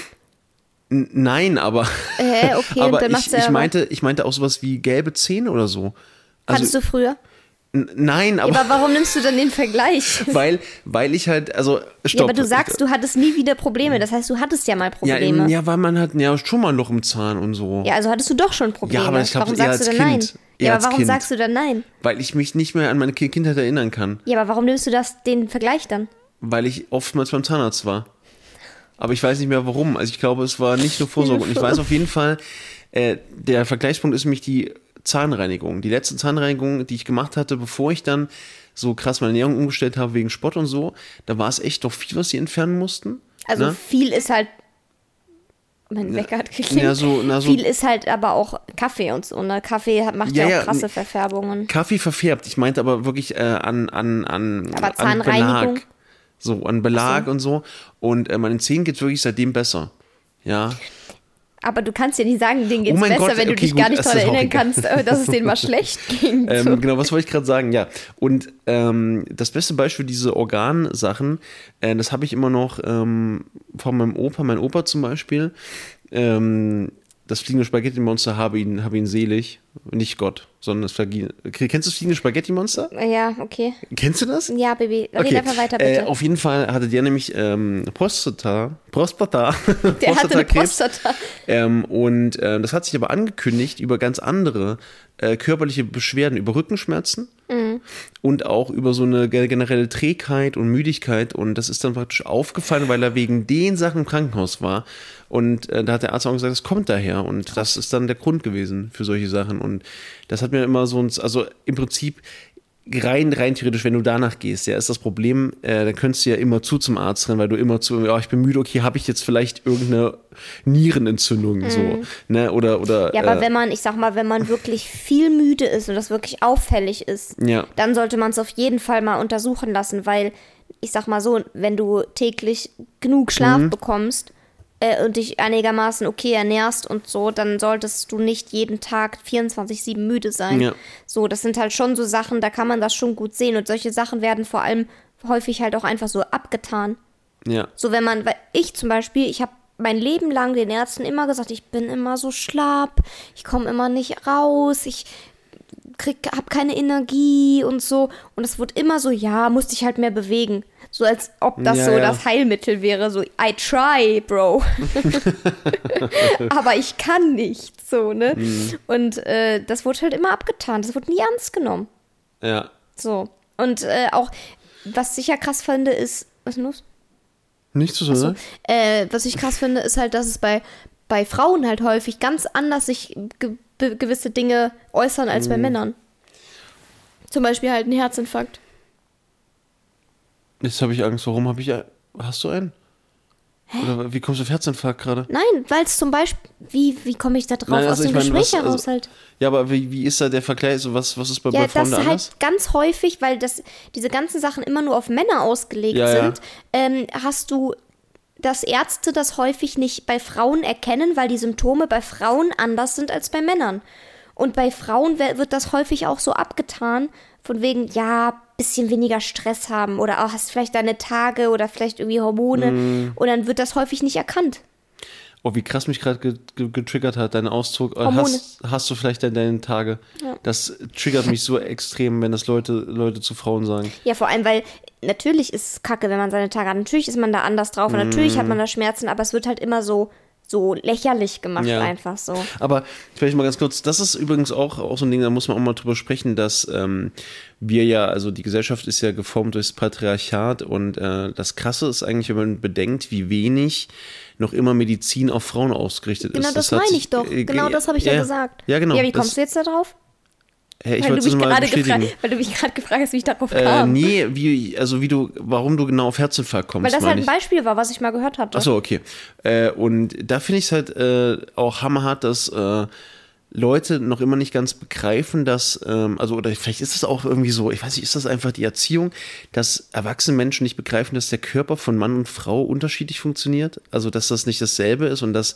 Nein, aber. Äh, okay, aber dann ich, ja ich meinte, ich meinte auch sowas wie gelbe Zähne oder so. Hattest Also, du früher? Nein, aber. Aber warum nimmst du dann den Vergleich? weil, weil ich halt, also, stopp. Ja, aber du sagst, du hattest nie wieder Probleme. Das heißt, du hattest ja mal Ja, Probleme. eben, ja, weil man hat ja schon mal ein Loch im Zahn und so. Ja, also hattest du doch schon Probleme. Ja, aber ich glaub, warum sagst du als dann Kind. nein? Eher Ja, aber warum Kind. sagst du dann nein? Weil ich mich nicht mehr an meine Ki- Kindheit erinnern kann. Ja, aber warum nimmst du das den Vergleich dann? Weil ich oftmals beim Zahnarzt war. Aber ich weiß nicht mehr warum. Also ich glaube, es war nicht nur Vorsorge. Und ich weiß auf jeden Fall, äh, der Vergleichspunkt ist nämlich die Zahnreinigung. Die letzte Zahnreinigung, die ich gemacht hatte, bevor ich dann so krass meine Ernährung umgestellt habe wegen Sport und so, da war es echt doch viel, was sie entfernen mussten. Also ne? viel ist halt. Mein Wecker hat geklingelt. Ja, so- na, so- viel ist halt aber auch Kaffee und so. Ne? Kaffee hat, macht ja, Ja, auch krasse. Verfärbungen. Kaffee verfärbt. Ich meinte aber wirklich äh, an, an, an, Aber an Zahnreinigung? Belag. So, an Belag und so. Und äh, meinen Zähnen geht wirklich seitdem besser. Ja. Aber du kannst ja nicht sagen, denen geht's Oh besser, Gott, wenn du okay, dich gut, gar nicht daran erinnern kannst, äh, dass es denen mal schlecht ging. Ähm, genau, was wollte ich gerade sagen? Ja. Und ähm, das beste Beispiel, diese Organsachen, äh, das habe ich immer noch ähm, von meinem Opa, mein Opa zum Beispiel. Ähm, das fliegende Spaghetti-Monster habe ihn, habe ihn selig. Nicht Gott, sondern das Flagi Kennst du das fliegende Spaghetti-Monster? Ja, okay. Kennst du das? Ja, Baby, red einfach weiter, Äh, bitte. auf jeden Fall hatte der nämlich ähm, Prostata, Prostata, Der hatte eine. Prostata. Ähm, und äh, das hat sich aber angekündigt über ganz andere äh, körperliche Beschwerden, über Rückenschmerzen Mhm. und auch über so eine ge- generelle Trägheit und Müdigkeit. Und das ist dann praktisch aufgefallen, weil er wegen den Sachen im Krankenhaus war. Und äh, da hat der Arzt auch gesagt, es kommt daher. Und das ist dann der Grund gewesen für solche Sachen. Und das hat mir immer so ein, also im Prinzip rein, rein theoretisch, wenn du danach gehst, ja, ist das Problem, äh, dann könntest du ja immer zu zum Arzt rennen, weil du immer zu, ja, ich bin müde, okay, habe ich jetzt vielleicht irgendeine Nierenentzündung, so, ne, oder, oder, Mhm. Ja, aber äh, wenn man, ich sag mal, wenn man wirklich viel müde ist und das wirklich auffällig ist, Ja. dann sollte man es auf jeden Fall mal untersuchen lassen, weil ich sag mal so, wenn du täglich genug Schlaf Mhm. bekommst äh, und dich einigermaßen okay ernährst und so, dann solltest du nicht jeden Tag 24/7 müde sein. Ja. So, das sind halt schon so Sachen, da kann man das schon gut sehen und solche Sachen werden vor allem häufig halt auch einfach so abgetan. ja, So, wenn man, weil ich zum Beispiel, ich habe mein Leben lang den Ärzten immer gesagt, ich bin immer so schlapp, ich komme immer nicht raus, ich krieg, hab keine Energie und so. Und es wurde immer so, ja, musste ich halt mehr bewegen. So als ob das Ja, so ja. das Heilmittel wäre, so, I try, Bro. Aber ich kann nicht, so, ne? Mhm. Und äh, das wurde halt immer abgetan, das wurde nie ernst genommen. ja. So. Und äh, auch, was ich ja krass finde, ist, was ist denn los? Nicht so, ne? Äh, was ich krass finde, ist halt, dass es bei, bei Frauen halt häufig ganz anders sich ge gewisse Dinge äußern als Mhm. bei Männern. Zum Beispiel halt ein Herzinfarkt. Jetzt habe ich Angst. Warum habe ich. Hast du einen? Oder wie kommst du auf Herzinfarkt gerade? Nein, weil es zum Beispiel, wie, wie komme ich da drauf Nein, aus also dem ich meine, Gespräch was- heraus also- halt? Ja, aber wie, wie ist da der Vergleich? So, was, was ist bei, Ja, bei Frauen das da halt anders? ganz häufig, weil das, diese ganzen Sachen immer nur auf Männer ausgelegt Ja, ja. sind, Ähm, hast du, dass Ärzte das häufig nicht bei Frauen erkennen, weil die Symptome bei Frauen anders sind als bei Männern. Und bei Frauen wird das häufig auch so abgetan, von wegen, ja, bisschen weniger Stress haben oder auch hast vielleicht deine Tage oder vielleicht irgendwie Hormone Mhm. und dann wird das häufig nicht erkannt. Oh, wie krass mich gerade ge ge getriggert hat, dein Ausdruck. Äh, Hormone. Hast, hast du vielleicht deine, Tage? Das triggert mich so extrem, wenn das Leute, Leute zu Frauen sagen. Ja, vor allem, weil natürlich ist es kacke, wenn man seine Tage hat. Natürlich ist man da anders drauf und natürlich Mhm. hat man da Schmerzen, aber es wird halt immer so, so lächerlich gemacht, Ja. einfach so. Aber vielleicht mal ganz kurz, das ist übrigens auch, auch so ein Ding, da muss man auch mal drüber sprechen, dass ähm, wir ja, also die Gesellschaft ist ja geformt durchs Patriarchat und äh, das Krasse ist eigentlich, wenn man bedenkt, wie wenig noch immer Medizin auf Frauen ausgerichtet Genau, ist. das hat meine ich doch. äh, Genau das habe ich ja, gesagt. Ja, genau. Ja, wie das- kommst du jetzt da drauf? Hä, ich weil, du mich gerade gefragt, weil du mich gerade gefragt hast, wie ich darauf Äh, kam. nee, wie, also wie du, warum du genau auf Herzinfarkt kommst, weil das halt ein. Beispiel war, was ich mal gehört hatte. Achso, okay. Äh, und da finde ich es halt äh, auch hammerhart, dass äh, Leute noch immer nicht ganz begreifen, dass, ähm, also, oder vielleicht ist es auch irgendwie so, ich weiß nicht, ist das einfach die Erziehung, dass erwachsene Menschen nicht begreifen, dass der Körper von Mann und Frau unterschiedlich funktioniert? Also, dass das nicht dasselbe ist und dass,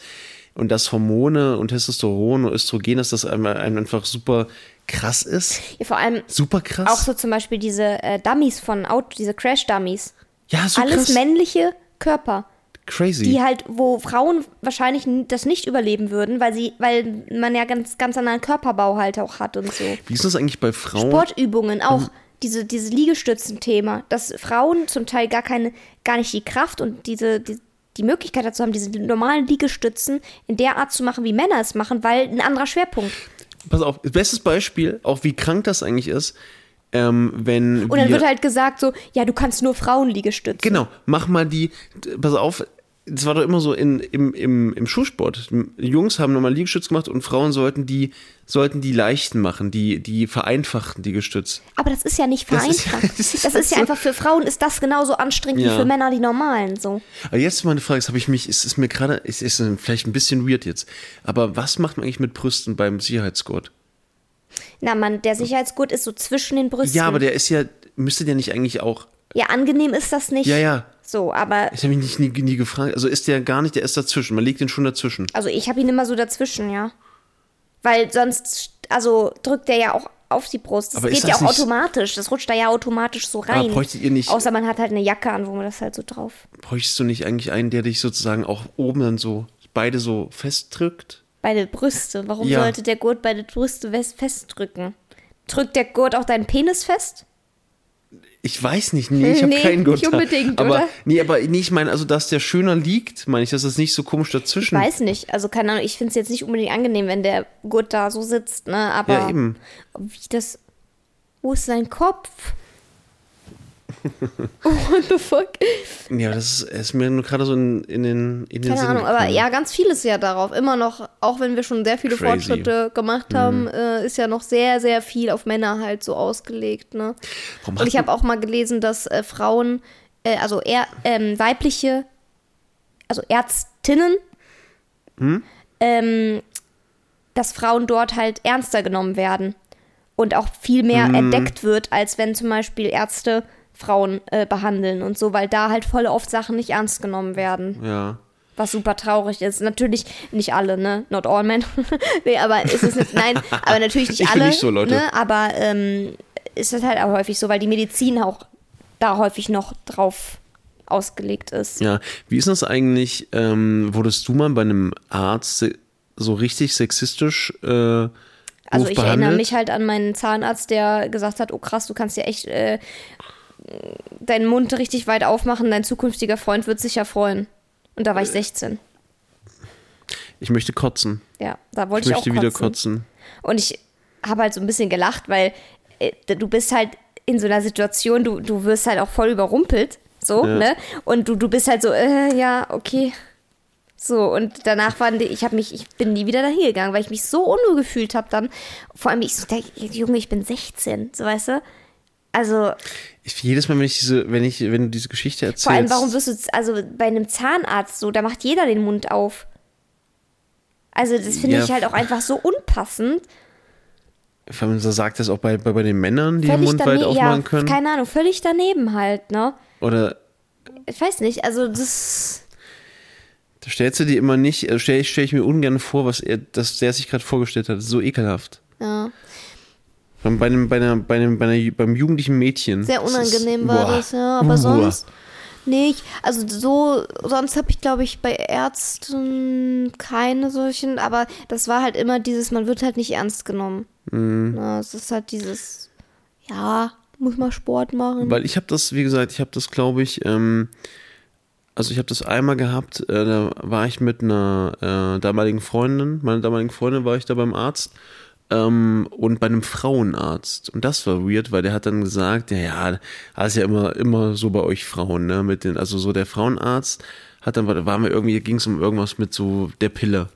und dass Hormone und Testosteron und Östrogen, dass das einem einfach super krass ist? Ja, vor allem Super krass. auch so zum Beispiel diese äh, Dummies von Auto, diese Crash-Dummies. ja, so Alles krass. männliche Körper. Crazy. die halt, wo Frauen wahrscheinlich das nicht überleben würden, weil sie, weil man ja ganz, ganz anderen Körperbau halt auch hat und so. Wie ist das eigentlich bei Frauen? Sportübungen auch. Mhm. Diese, diese Liegestützen-Thema, dass Frauen zum Teil gar keine, gar nicht die Kraft und diese, die, die Möglichkeit dazu haben, diese normalen Liegestützen in der Art zu machen, wie Männer es machen, weil ein anderer Schwerpunkt. Pass auf, bestes Beispiel, auch wie krank das eigentlich ist, ähm, wenn Und dann wir, wird halt gesagt so, ja, du kannst nur Frauenliegestützen. genau, mach mal die, pass auf, das war doch immer so in, im, im, im Schulsport. Jungs haben nochmal Liegestütz gemacht und Frauen sollten die, sollten die leichten machen, die, die vereinfachten Liegestütz. Aber das ist ja nicht Das ist- vereinfacht. das Das ist ist, halt ja so- einfach für Frauen ist das genauso anstrengend Ja. wie für Männer die normalen so. Aber jetzt meine Frage, das habe ich mich, es ist mir gerade, es ist vielleicht ein bisschen weird jetzt, aber was macht man eigentlich mit Brüsten beim Sicherheitsgurt? Na man, der Sicherheitsgurt ist so zwischen den Brüsten. Ja, aber der ist ja, müsste der nicht eigentlich auch, Ja, angenehm ist das nicht. ja, ja, So, aber ich habe mich nicht, nie, nie gefragt, also ist der gar nicht, der ist dazwischen, man legt den schon dazwischen. also ich habe ihn immer so dazwischen, ja. Weil sonst, also drückt der ja auch auf die Brust. Das Aber geht ja das auch automatisch. Das rutscht da ja automatisch so Aber rein. bräuchtet ihr nicht- Außer man hat halt eine Jacke an, wo man das halt so drauf. Bräuchtest du nicht eigentlich einen, der dich sozusagen auch oben dann so beide so festdrückt? Beide Brüste. Warum Ja. sollte der Gurt beide Brüste festdrücken? Drückt der Gurt auch deinen Penis fest? Ich weiß nicht, nee, ich habe Nee, keinen Gurt. nicht unbedingt, aber, oder? Nee, aber nee, ich meine, also dass der schöner liegt, meine ich, dass das nicht so komisch dazwischen. Weiß nicht. Also keine Ahnung, ich finde es jetzt nicht unbedingt angenehm, wenn der Gurt da so sitzt, ne? Aber Ja, eben. wie das. Wo ist sein Kopf? What the fuck? Ja, das ist, ist mir nur gerade so in, in den in den Keine Sinn Ahnung, aber ja, ganz vieles ja darauf. Immer noch, auch wenn wir schon sehr viele Crazy. Mhm. Fortschritte gemacht haben, äh, ist ja noch sehr, sehr viel auf Männer halt so ausgelegt. Ne? Warum Und ich habe auch mal gelesen, dass äh, Frauen, äh, also eher ähm, weibliche, also Ärztinnen, Hm? ähm, dass Frauen dort halt ernster genommen werden und auch viel mehr Hm. entdeckt wird, als wenn zum Beispiel Ärzte Frauen äh, behandeln und so, weil da halt voll oft Sachen nicht ernst genommen werden. Ja. Was super traurig ist. Natürlich nicht alle, ne? Not all men. nee, aber ist es nicht, nein, aber natürlich nicht Ich alle. nicht so, Leute. Ne? Aber ähm, ist das halt auch häufig so, weil die Medizin auch da häufig noch drauf ausgelegt ist. Ja, wie ist das eigentlich? Ähm, wurdest du mal bei einem Arzt so richtig sexistisch äh, Also ich behandelt? erinnere mich halt an meinen Zahnarzt, der gesagt hat, oh krass, du kannst ja echt äh, deinen Mund richtig weit aufmachen, dein zukünftiger Freund wird sich ja freuen. Und da war Äh. ich 16. Ich möchte kotzen. Ja, da wollte Ich ich, auch möchte kotzen. wieder kotzen. Und ich habe halt so ein bisschen gelacht, weil äh, du bist halt in so einer Situation, du, du wirst halt auch voll überrumpelt So, Ja. ne? Und du, du bist halt so, äh, ja, okay. So, und danach waren die, ich habe mich, ich bin nie wieder dahin gegangen, weil ich mich so unwohl gefühlt habe dann. Vor allem, ich so, der, Junge, ich bin 16, so weißt du? Also, Ich, jedes Mal, wenn ich diese, wenn ich, wenn du diese Geschichte erzählst. vor allem, warum wirst du, also bei einem Zahnarzt so, da macht jeder den Mund auf. Also, das finde Ja. ich halt auch einfach so unpassend. Vor allem, so sagt das auch bei, bei, bei den Männern, die den Völlig Mund weit ja, aufmachen können. keine Ahnung, völlig daneben halt, ne? Oder Ich weiß nicht, also das, da stellst du dir immer nicht, also stelle stell ich mir ungern vor, was er, das der sich gerade vorgestellt hat. So ekelhaft. ja. Bei einem, bei einer, bei einem, bei einer, beim jugendlichen Mädchen. Sehr unangenehm ist, war boah. das, ja. Aber sonst nicht. Also so, sonst habe ich, glaube ich, bei Ärzten keine solchen, aber das war halt immer dieses, man wird halt nicht ernst genommen. Mhm. Na, es ist halt dieses, ja, muss mal Sport machen. Weil ich habe das, wie gesagt, ich habe das, glaube ich, ähm, also ich habe das einmal gehabt, äh, da war ich mit einer äh, damaligen Freundin, meiner damaligen Freundin war ich da beim Arzt ähm, und bei einem Frauenarzt. Und das war weird, weil der hat dann gesagt, ja, ja, das ist ja immer, immer so bei euch Frauen, ne? Mit den, also so der Frauenarzt hat dann, da waren wir irgendwie, ging es um irgendwas mit so der Pille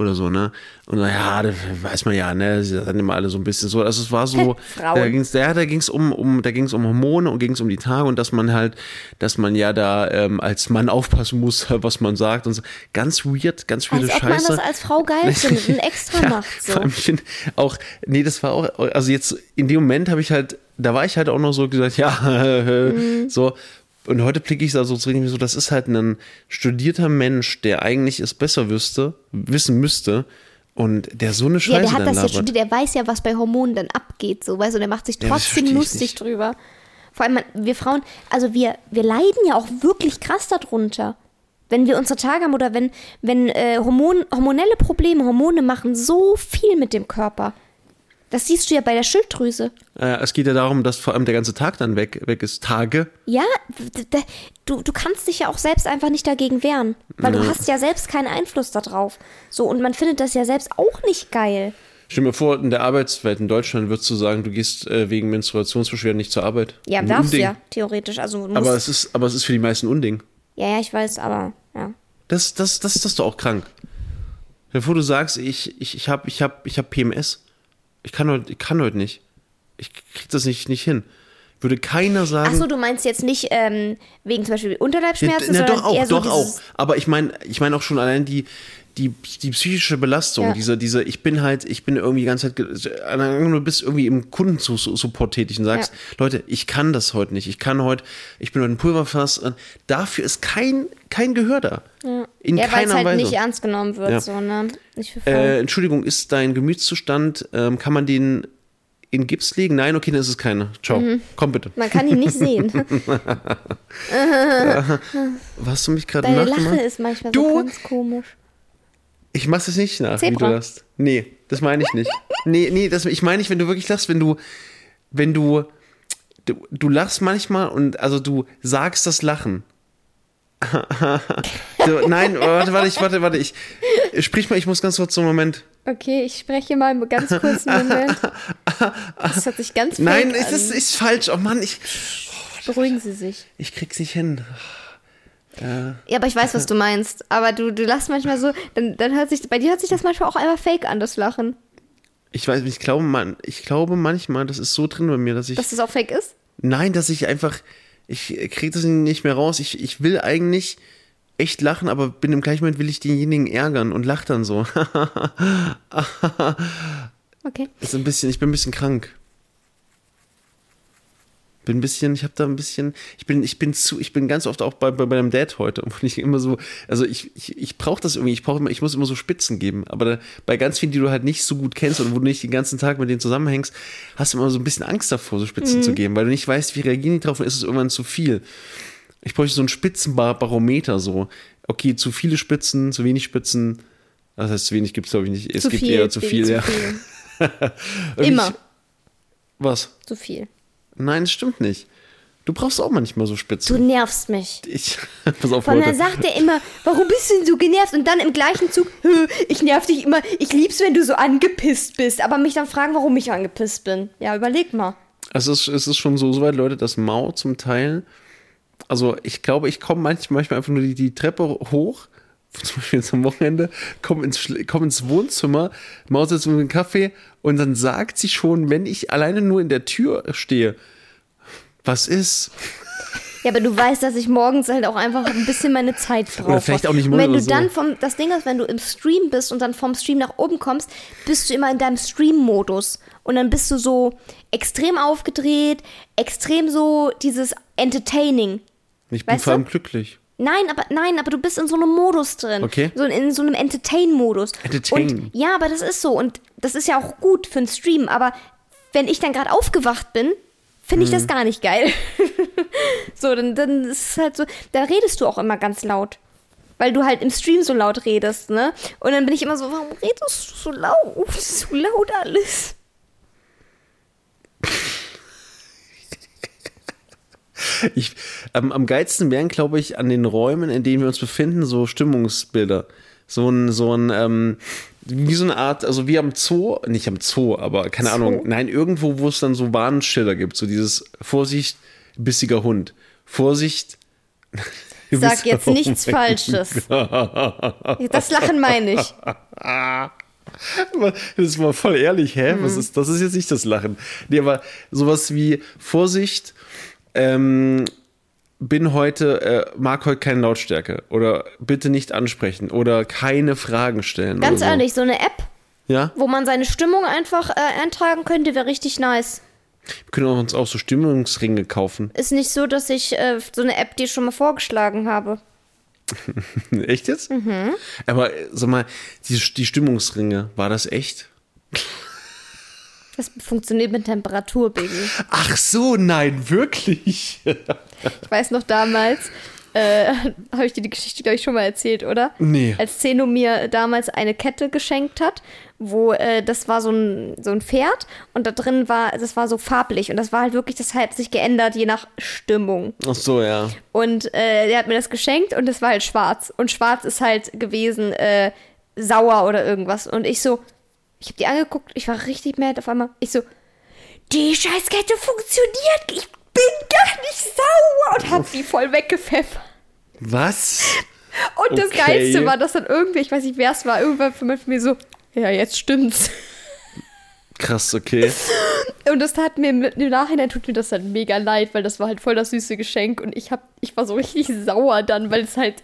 oder so, ne? Und na ja, da weiß man ja, ne? Sie sind immer alle so ein bisschen so. Also es war so, da ging's, ja, da ging's um, um, da ging's um Hormone und ging's um die Tage und dass man halt, dass man ja da ähm, als Mann aufpassen muss, was man sagt und so. Ganz weird, ganz weirde als ob man Scheiße. das als Frau geil findet und extra macht. So. Vor allem, ich finde auch, nee, das war auch, also jetzt in dem Moment habe ich halt, da war ich halt auch noch so gesagt, ja, so. Und heute blicke ich da so zurück, so, das ist halt ein studierter Mensch, der eigentlich es besser wüsste, wissen müsste und der so eine Scheiße Ja, der hat das ja labert. studiert, der weiß ja, was bei Hormonen dann abgeht, so, weißt du, und der macht sich Ja, trotzdem ich lustig drüber. Vor allem, wir Frauen, also wir, wir leiden ja auch wirklich krass darunter. Wenn wir unsere Tage haben oder wenn, wenn äh, Hormon, hormonelle Probleme, Hormone machen so viel mit dem Körper. Das siehst du ja bei der Schilddrüse. Äh, es geht ja darum, dass vor allem der ganze Tag dann weg, weg ist. Tage. Ja, du, du kannst dich ja auch selbst einfach nicht dagegen wehren, weil du hast ja selbst keinen Einfluss darauf. So, und man findet das ja selbst auch nicht geil. Stell dir vor, in der Arbeitswelt in Deutschland würdest du sagen, du gehst äh, wegen Menstruationsbeschwerden nicht zur Arbeit. Ja, Ein darfst du Unding. ja, theoretisch. Also, Aber es, ist, aber es ist für die meisten Unding. ja, ja, ich weiß, aber, ja. Das, das, das, das ist doch auch krank. Bevor du sagst, ich, ich, ich habe ich hab, ich hab PMS. Ich kann heute, ich kann heute nicht. Ich krieg das nicht, nicht hin. Würde keiner sagen. Achso, du meinst jetzt nicht ähm, wegen zum Beispiel Ja, Unterleibsschmerzen, na, sondern doch auch, so doch auch. Aber ich meine, ich meine auch schon allein die, die, die psychische Belastung, Ja. diese, diese, ich bin halt, ich bin irgendwie die ganze Zeit, du bist irgendwie im Kundensupport tätig und sagst, Ja. Leute, ich kann das heute nicht. Ich kann heute, ich bin heute ein Pulverfass. Dafür ist kein, kein Gehör da. In ja, keiner halt Weise. nicht ernst genommen wird, Ja. so, ne? Äh, Entschuldigung, ist dein Gemütszustand, ähm, kann man den in Gips legen? Nein, okay, dann ist es keiner. Ciao. Mhm. Komm bitte. Man kann ihn nicht sehen. Was hast du mich gerade Deine nachgemacht? Lache ist manchmal Du- so ganz komisch. Ich mach's es nicht nach, wie Zebra. du lachst. Nee, das meine ich nicht. Nee, nee, das, ich meine nicht, wenn du wirklich lachst, wenn du, wenn du, du, du lachst manchmal und also du sagst das Lachen. so, nein, warte, warte, ich, warte, warte, ich, sprich mal, ich muss ganz kurz so einen Moment. Okay, ich spreche mal einen ganz kurzen Moment. Das hört sich ganz Nein, es ist, ist falsch. Oh Mann, ich, Beruhigen Sie sich. ich krieg's nicht hin. Ja, aber ich weiß, was du meinst. Aber du, du lachst manchmal so, dann, dann hört sich, bei dir hört sich das manchmal auch einfach fake an, das Lachen. Ich weiß, ich glaube, man, ich glaube manchmal, das ist so drin bei mir, dass ich, Dass das auch fake ist? nein, dass ich einfach, ich kriege das nicht mehr raus. Ich, ich will eigentlich echt lachen, aber bin im gleichen Moment will ich denjenigen ärgern und lach dann so. Okay. ist ein bisschen, ich bin ein bisschen krank. Bin ein bisschen, ich habe da ein bisschen, ich bin, ich bin zu, ich bin ganz oft auch bei, bei meinem Dad heute, und ich immer so, also ich, ich, ich brauche das irgendwie, ich brauche immer, ich muss immer so Spitzen geben, aber da, bei ganz vielen, die du halt nicht so gut kennst oder wo du nicht den ganzen Tag mit denen zusammenhängst, hast du immer so ein bisschen Angst davor, so Spitzen zu geben, weil du nicht weißt, wie reagieren die drauf und ist es irgendwann zu viel. Ich bräuchte so ein Spitzenbarometer, so, okay, zu viele Spitzen, zu wenig Spitzen, das heißt, zu wenig gibt es glaube ich nicht, es Zu gibt viel. eher zu viel, zu ja. viel. Und Immer. Ich, was? Zu viel. Nein, das stimmt nicht. Du brauchst auch manchmal so Du Spitzen. nervst mich. Ich, pass auf, Von Leute. dann sagt er immer, warum bist du denn so genervt? Und dann im gleichen Zug, "Hö, ich nerv dich immer, ich lieb's, wenn du so angepisst bist. Aber mich dann fragen, warum ich angepisst bin. Ja, überleg mal. Es ist, es ist schon so, so weit, Leute, dass Mao zum Teil also ich glaube, ich komme manchmal, manchmal einfach nur die, die Treppe hoch, zum Beispiel jetzt am Wochenende, komme ins, komm ins Wohnzimmer, Maus jetzt dem Kaffee und dann sagt sie schon, wenn ich alleine nur in der Tür stehe, was ist? Ja, aber du weißt, dass ich morgens halt auch einfach ein bisschen meine Zeit brauche. vielleicht auch nicht Und wenn morgens du oder dann so. vom, das Ding ist, wenn du im Stream bist und dann vom Stream nach oben kommst, bist du immer in deinem Stream-Modus. Und dann bist du so extrem aufgedreht, extrem so dieses Entertaining. Ich bin Weißt vor du? allem glücklich. Nein, aber nein, aber du bist in so einem Modus drin. Okay. So in, so einem Entertain-Modus. Entertain. Und ja, aber das ist so. Und das ist ja auch gut für einen Stream. Aber wenn ich dann gerade aufgewacht bin, finde ich das gar nicht geil. so, dann, dann ist es halt so, da redest du auch immer ganz laut. Weil du halt im Stream so laut redest, ne? Und dann bin ich immer so, warum redest du so laut? So laut alles. Ich, am, am geilsten wären, glaube ich, an den Räumen, in denen wir uns befinden, so Stimmungsbilder. So ein, so ein, ähm, wie so eine Art, also wie am Zoo, nicht am Zoo, aber keine Zoo? Ahnung, nein, irgendwo, wo es dann so Warnschilder gibt, so dieses Vorsicht, bissiger Hund. Vorsicht. Sag jetzt nichts Hund. Falsches. Das Lachen meine ich. Das ist mal voll ehrlich, hä? Was ist, das ist jetzt nicht das Lachen. Nee, aber sowas wie Vorsicht, ähm, bin heute, äh, mag heute keine Lautstärke oder bitte nicht ansprechen oder keine Fragen stellen. Ganz oder so. ehrlich, so eine App, Ja, wo man seine Stimmung einfach äh, eintragen könnte, wäre richtig nice. wir können uns auch so Stimmungsringe kaufen. Ist nicht so, dass ich äh, so eine App dir schon mal vorgeschlagen habe. echt jetzt? Mhm. Aber äh, sag mal, die, die Stimmungsringe, war das echt? Das funktioniert mit Temperatur, Baby. Ach so, nein, wirklich? Ich weiß noch damals, äh, habe ich dir die Geschichte, glaube ich, schon mal erzählt, oder? Nee. Als Zeno mir damals eine Kette geschenkt hat, wo äh, das war so ein, so ein Pferd und da drin war, das war so farblich und das war halt wirklich, das hat sich geändert je nach Stimmung. Ach so, ja. Und äh, der hat mir das geschenkt und es war halt schwarz. Und schwarz ist halt gewesen äh, sauer oder irgendwas. Und ich so, ich habe die angeguckt, ich war richtig mad auf einmal. Ich so, die Scheißkette funktioniert, ich bin gar nicht sauer und hab die voll weggepfeffert. Was? Und das Okay. Geilste war, dass dann irgendwie, ich weiß nicht, wer es war, irgendwann von mir so, ja, jetzt stimmt's. Krass, okay. Und das tat mir im Nachhinein tut mir das halt mega leid, weil das war halt voll das süße Geschenk und ich hab, ich war so richtig sauer dann, weil es halt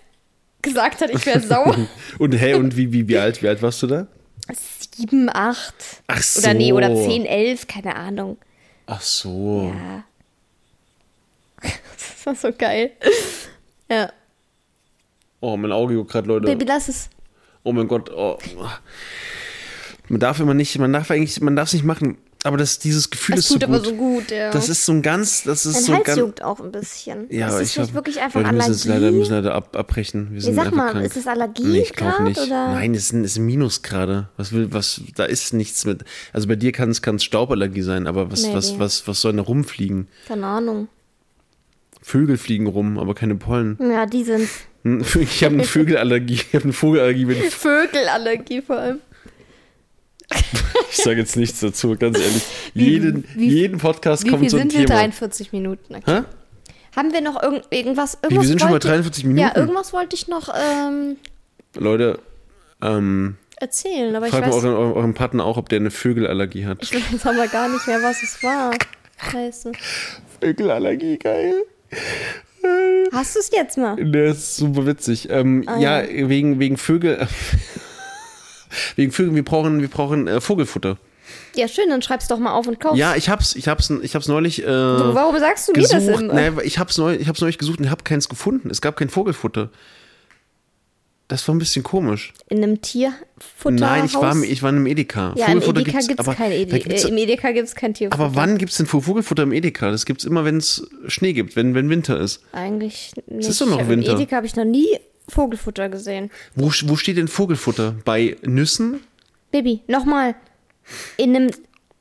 gesagt hat, ich wäre sauer. Und hey, und wie, wie, wie alt, wie alt warst du da? Sieben, acht. Ach so. Oder nee, oder zehn, elf, keine Ahnung. Ach so. Ja. Das war so geil. Ja. Oh, mein Auge juckt gerade, Leute. Baby, lass es. Oh mein Gott. Oh. Man darf immer nicht, man darf eigentlich, man darf es nicht machen. Aber das, dieses Gefühl Das ist so tut aber gut. so gut, ja. Das ist so ein ganz, das ist Dein so Hals ganz. juckt auch ein bisschen. Ja, ist aber das ich hab, wirklich einfach Leute, wir müssen leider, müssen leider ab, abbrechen. Wir sind sag einfach mal, krank. ist es Allergie Nee, ich glaube nicht. oder? Nein, es es ist Minusgrade. Was will, was, da ist nichts mit. Also bei dir kann es, es Stauballergie sein, aber was, was, Maybe. was, was soll denn da rumfliegen? Keine Ahnung. Vögel fliegen rum, aber keine Pollen. Ja, die sind Ich habe eine Vögelallergie. Ich habe eine Vogelallergie. Wenn Vögelallergie vor allem. ich sage jetzt nichts dazu, ganz ehrlich. jeden, wie- jeden Podcast Wie kommt so ein sind wir? Thema. 43 Minuten. Okay. Hä? Haben wir noch irgend, irgendwas? Wie, wir sind schon bei wollte- 43 Minuten. Ja, irgendwas wollte ich noch ähm, Leute, ähm, erzählen, aber ich fragt mal weiß, euren, euren, euren Partner auch, ob der eine Vögelallergie hat. ich weiß aber gar nicht mehr, was es war. Scheiße. Vögelallergie, geil. Hast du es jetzt mal? Der ist super witzig. Ähm, Ah, ja, ja. wegen, wegen Vögel. wegen Vögeln, wir brauchen, wir brauchen äh, Vogelfutter. Ja, schön, dann schreib's doch mal auf und kauf. Ja, ich hab's, ich hab's, ich hab's neulich äh, So, warum sagst du mir das immer? Nee, ich hab's neu, ich hab's neulich gesucht und hab keins gefunden. Es gab kein Vogelfutter. Das war ein bisschen komisch. In einem Tierfutterhaus? Nein, ich war, ich war in einem Edeka. Ja, im Edeka gibt's aber kein Edeka. gibt's- Äh, Im Edeka gibt's kein Tierfutter. Aber wann gibt's denn Vogelfutter im Edeka? Das gibt's immer, wenn es Schnee gibt, wenn, wenn Winter ist. Eigentlich nicht. ist doch noch Im Winter. Edeka habe ich noch nie Vogelfutter gesehen. Wo, wo steht denn Vogelfutter? Bei Nüssen? Baby, nochmal. In einem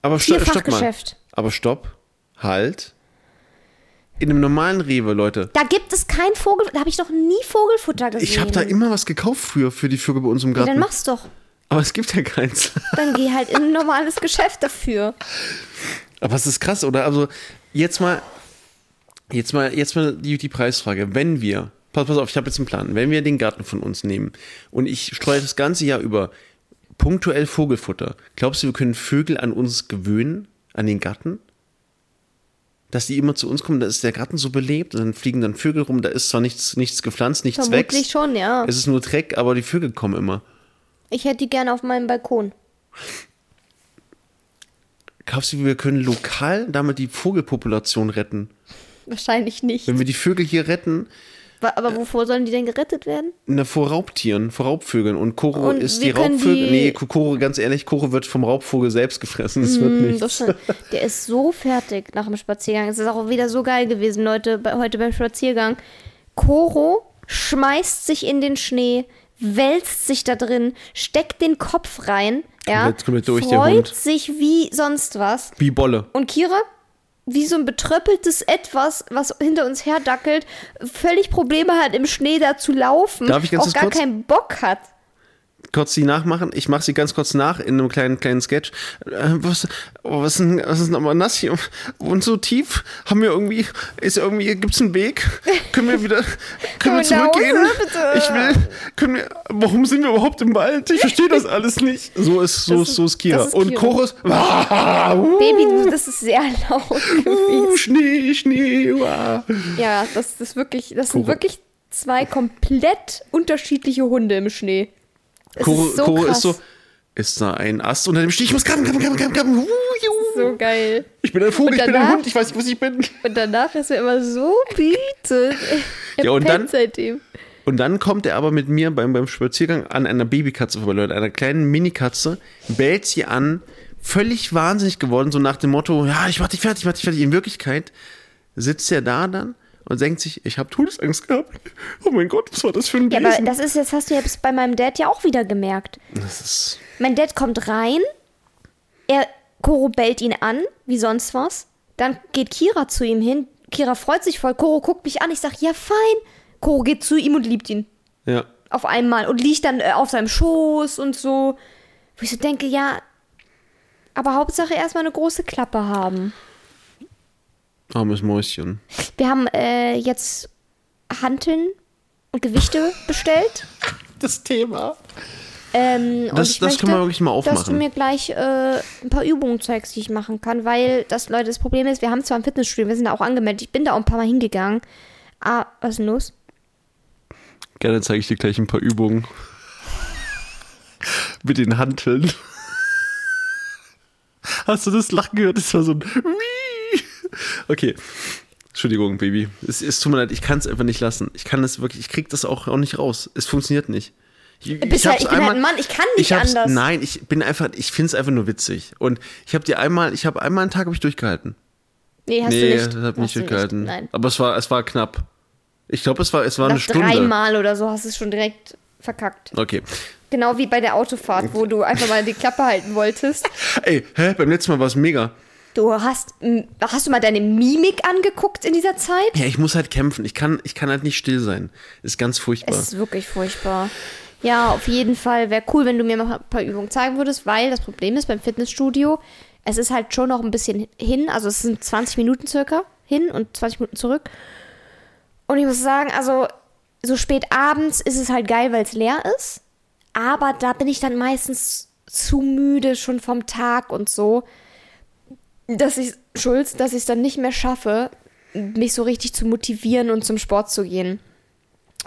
Aber sto stopp mal. Aber stopp. Halt. In einem normalen Rewe, Leute. Da gibt es kein Vogel. Da habe ich noch nie Vogelfutter gesehen. Ich habe da immer was gekauft früher für die Vögel bei uns im Ja, Garten. dann mach's doch. Aber es gibt ja keins. Dann geh halt in ein normales Geschäft dafür. Aber es ist krass, oder? Also, jetzt mal. Jetzt mal, jetzt mal die, die Preisfrage. Wenn wir, pass, pass auf, ich habe jetzt einen Plan. Wenn wir den Garten von uns nehmen und ich streue das ganze Jahr über punktuell Vogelfutter, glaubst du, wir können Vögel an uns gewöhnen, an den Garten? Dass die immer zu uns kommen, da ist der Garten so belebt und dann fliegen dann Vögel rum, da ist zwar nichts, nichts gepflanzt, nichts Vermutlich wächst. schon, ja. Es ist nur Dreck, aber die Vögel kommen immer. Ich hätte die gerne auf meinem Balkon. Glaubst du, wir können lokal damit die Vogelpopulation retten? Wahrscheinlich nicht. Wenn wir die Vögel hier retten, Aber wovor sollen die denn gerettet werden? na, vor Raubtieren, vor Raubvögeln. Und Koro Und ist die Raubvögel. die- Nee, Koro, ganz ehrlich, Koro wird vom Raubvogel selbst gefressen. Es wird Hm, nichts. das stimmt. Der ist so fertig nach dem Spaziergang. Es ist auch wieder so geil gewesen, Leute, bei, heute beim Spaziergang. Koro schmeißt sich in den Schnee, wälzt sich da drin, steckt den Kopf rein, ja, Komplett- komplett durch, der freut sich wie sonst was. Wie Bolle. Und Kira, wie so ein betröppeltes Etwas, was hinter uns herdackelt, völlig Probleme hat, im Schnee da zu laufen, Darf ich ganz auch kurz- gar keinen Bock hat. Kurz die nachmachen. Ich mache sie ganz kurz nach in einem kleinen, kleinen Sketch. Äh, was, oh, was ist denn, was ist denn aber nass hier? Und so tief haben wir irgendwie, ist irgendwie, gibt's einen Weg? Können wir wieder, können wir zurückgehen? Hause? Ich will, können wir, warum sind wir überhaupt im Wald? Ich verstehe das alles nicht. So ist, so Das ist, so ist Kira. ist Und Kira. Chorus, ah, uh, Baby, du, das ist sehr laut uh, Schnee, Schnee, uh. Ja, das, das, wirklich, das sind Koro. wirklich zwei komplett unterschiedliche Hunde im Schnee. Es Koro, ist so Koro ist so, ist da ein Ast unter dem Stich? Ich muss graben, graben, graben, graben. Uh, so geil. Ich bin ein Vogel, Und ich bin ein danach- Hund, ich weiß nicht, was ich bin. Und danach ist er immer so. Er Ja, und dann- seitdem. Und dann kommt er aber mit mir beim, beim Spaziergang an einer Babykatze vorbei, Leute, einer kleinen Minikatze, bellt sie an, völlig wahnsinnig geworden, so nach dem Motto, ja, ich mach dich fertig, ich mach dich fertig. In Wirklichkeit sitzt er da dann und denkt sich, ich habe Todesangst gehabt. Oh mein Gott, was war das für ein Ja, Wesen? aber das ist, jetzt hast du jetzt bei meinem Dad ja auch wieder gemerkt. das ist, Mein Dad kommt rein, er Koro bellt ihn an, wie sonst was. Dann geht Kira zu ihm hin. Kira freut sich voll. Koro guckt mich an. Ich sag, ja, fein. Koro geht zu ihm und liebt ihn. ja. Auf einmal. Und liegt dann äh, auf seinem Schoß und so. Wo ich so denke, ja, aber Hauptsache erstmal eine große Klappe haben. Armes Mäuschen. Wir haben äh, jetzt Hanteln und Gewichte bestellt. Das Thema. Ähm, Das- ich das möchte, können wir wirklich mal Dass du aufmachen. mir gleich äh, ein paar Übungen zeigst, die ich machen kann, weil das, Leute, das Problem ist, wir haben zwar ein Fitnessstudio, wir sind da auch angemeldet, ich bin da auch ein paar Mal hingegangen. Ah, was ist denn los? Gerne zeige ich dir gleich ein paar Übungen. Mit den Hanteln. Hast du das Lachen gehört? Das war so ein. Okay. Entschuldigung, Baby. Es, es tut mir leid, ich kann es einfach nicht lassen. Ich kann es wirklich, ich krieg das auch, auch nicht raus. Es funktioniert nicht. Ich, Bist halt, ich bin halt ein Mann, ich kann nicht ich anders. Nein, ich bin einfach, ich finde es einfach nur witzig. Und ich habe dir einmal, ich habe einmal einen Tag habe ich durchgehalten. Nee, hast nee, du nicht. das hat nicht durchgehalten. Nein. Aber es war, es war knapp. Ich glaube, es war, es war eine Stunde. dreimal oder so hast du es schon direkt verkackt. Okay. Genau wie bei der Autofahrt, wo du einfach mal die Klappe halten wolltest. Ey, hä? Beim letzten Mal war es mega. Du hast, hast du mal deine Mimik angeguckt in dieser Zeit? Ja, ich muss halt kämpfen. Ich kann, ich kann halt nicht still sein. Ist ganz furchtbar. Es ist wirklich furchtbar. Ja, auf jeden Fall wäre cool, wenn du mir mal ein paar Übungen zeigen würdest, weil das Problem ist beim Fitnessstudio, es ist halt schon noch ein bisschen hin, also es sind 20 Minuten circa hin und 20 Minuten zurück. Und ich muss sagen, also so spät abends ist es halt geil, weil es leer ist, aber da bin ich dann meistens zu müde schon vom Tag und so, dass ich, Schulz, dass ich es dann nicht mehr schaffe, mich so richtig zu motivieren und zum Sport zu gehen.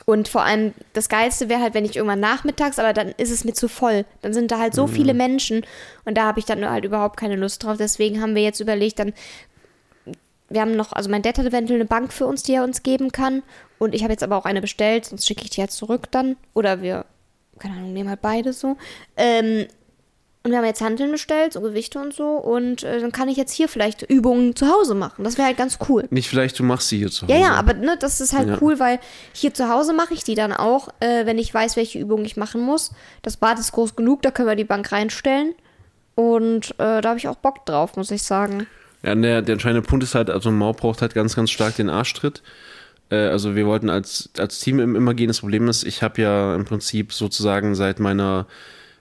Und vor allem das Geilste wäre halt, wenn ich irgendwann nachmittags, aber dann ist es mir zu voll. Dann sind da halt so viele Menschen und da habe ich dann halt überhaupt keine Lust drauf. Deswegen haben wir jetzt überlegt, dann, wir haben noch, also mein Dad hat eventuell eine Bank für uns, die er uns geben kann. Und ich habe jetzt aber auch eine bestellt, sonst schicke ich die halt zurück dann. Oder wir, keine Ahnung, nehmen halt beide so. Ähm, und wir haben jetzt Handeln bestellt, so Gewichte und so. Und äh, dann kann ich jetzt hier vielleicht Übungen zu Hause machen. Das wäre halt ganz cool. nicht vielleicht, du machst sie hier zu Hause. Ja, ja, aber ne, das ist halt Ja. cool, weil hier zu Hause mache ich die dann auch, äh, wenn ich weiß, welche Übungen ich machen muss. Das Bad ist groß genug, da können wir die Bank reinstellen. Und äh, da habe ich auch Bock drauf, muss ich sagen. Ja, der, der entscheidende Punkt ist halt, also Mau braucht halt ganz, ganz stark den Arschtritt. Äh, also wir wollten als, als Team im- immer gehen. Das Problem ist, ich habe ja im Prinzip sozusagen seit meiner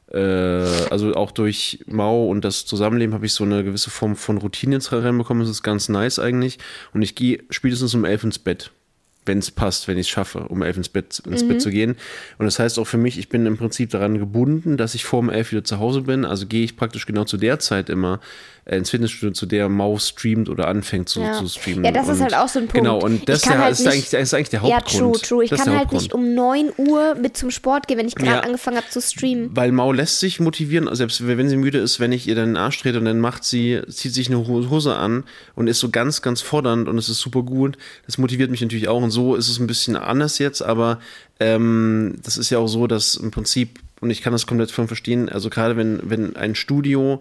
also auch durch Mau und das Zusammenleben habe ich so eine gewisse Form von Routine ins Rennen bekommen. Das ist ganz nice eigentlich. Und ich gehe spätestens um elf ins Bett wenn es passt, wenn ich es schaffe, um elf ins Bett, ins mhm. Bett zu gehen. Und das heißt auch für mich, ich bin im Prinzip daran gebunden, dass ich vor um elf wieder zu Hause bin. Also gehe ich praktisch genau zu der Zeit immer äh, ins Fitnessstudio, zu der Maus streamt oder anfängt zu, ja. zu streamen. Ja, das und ist halt auch so ein Punkt. Genau, und das, der, halt ist, eigentlich, das ist eigentlich der Hauptgrund. Ja, true, true. Ich das kann halt nicht um 9 Uhr mit zum Sport gehen, wenn ich gerade ja, angefangen habe zu streamen. Weil Mau lässt sich motivieren, selbst wenn sie müde ist, wenn ich ihr dann den Arsch trete und dann macht sie, zieht sich eine Hose an und ist so ganz, ganz fordernd und es ist super gut. Das motiviert mich natürlich auch und so ist es ein bisschen anders jetzt, aber ähm, das ist ja auch so, dass im Prinzip, und ich kann das komplett von verstehen, also gerade wenn, wenn ein Studio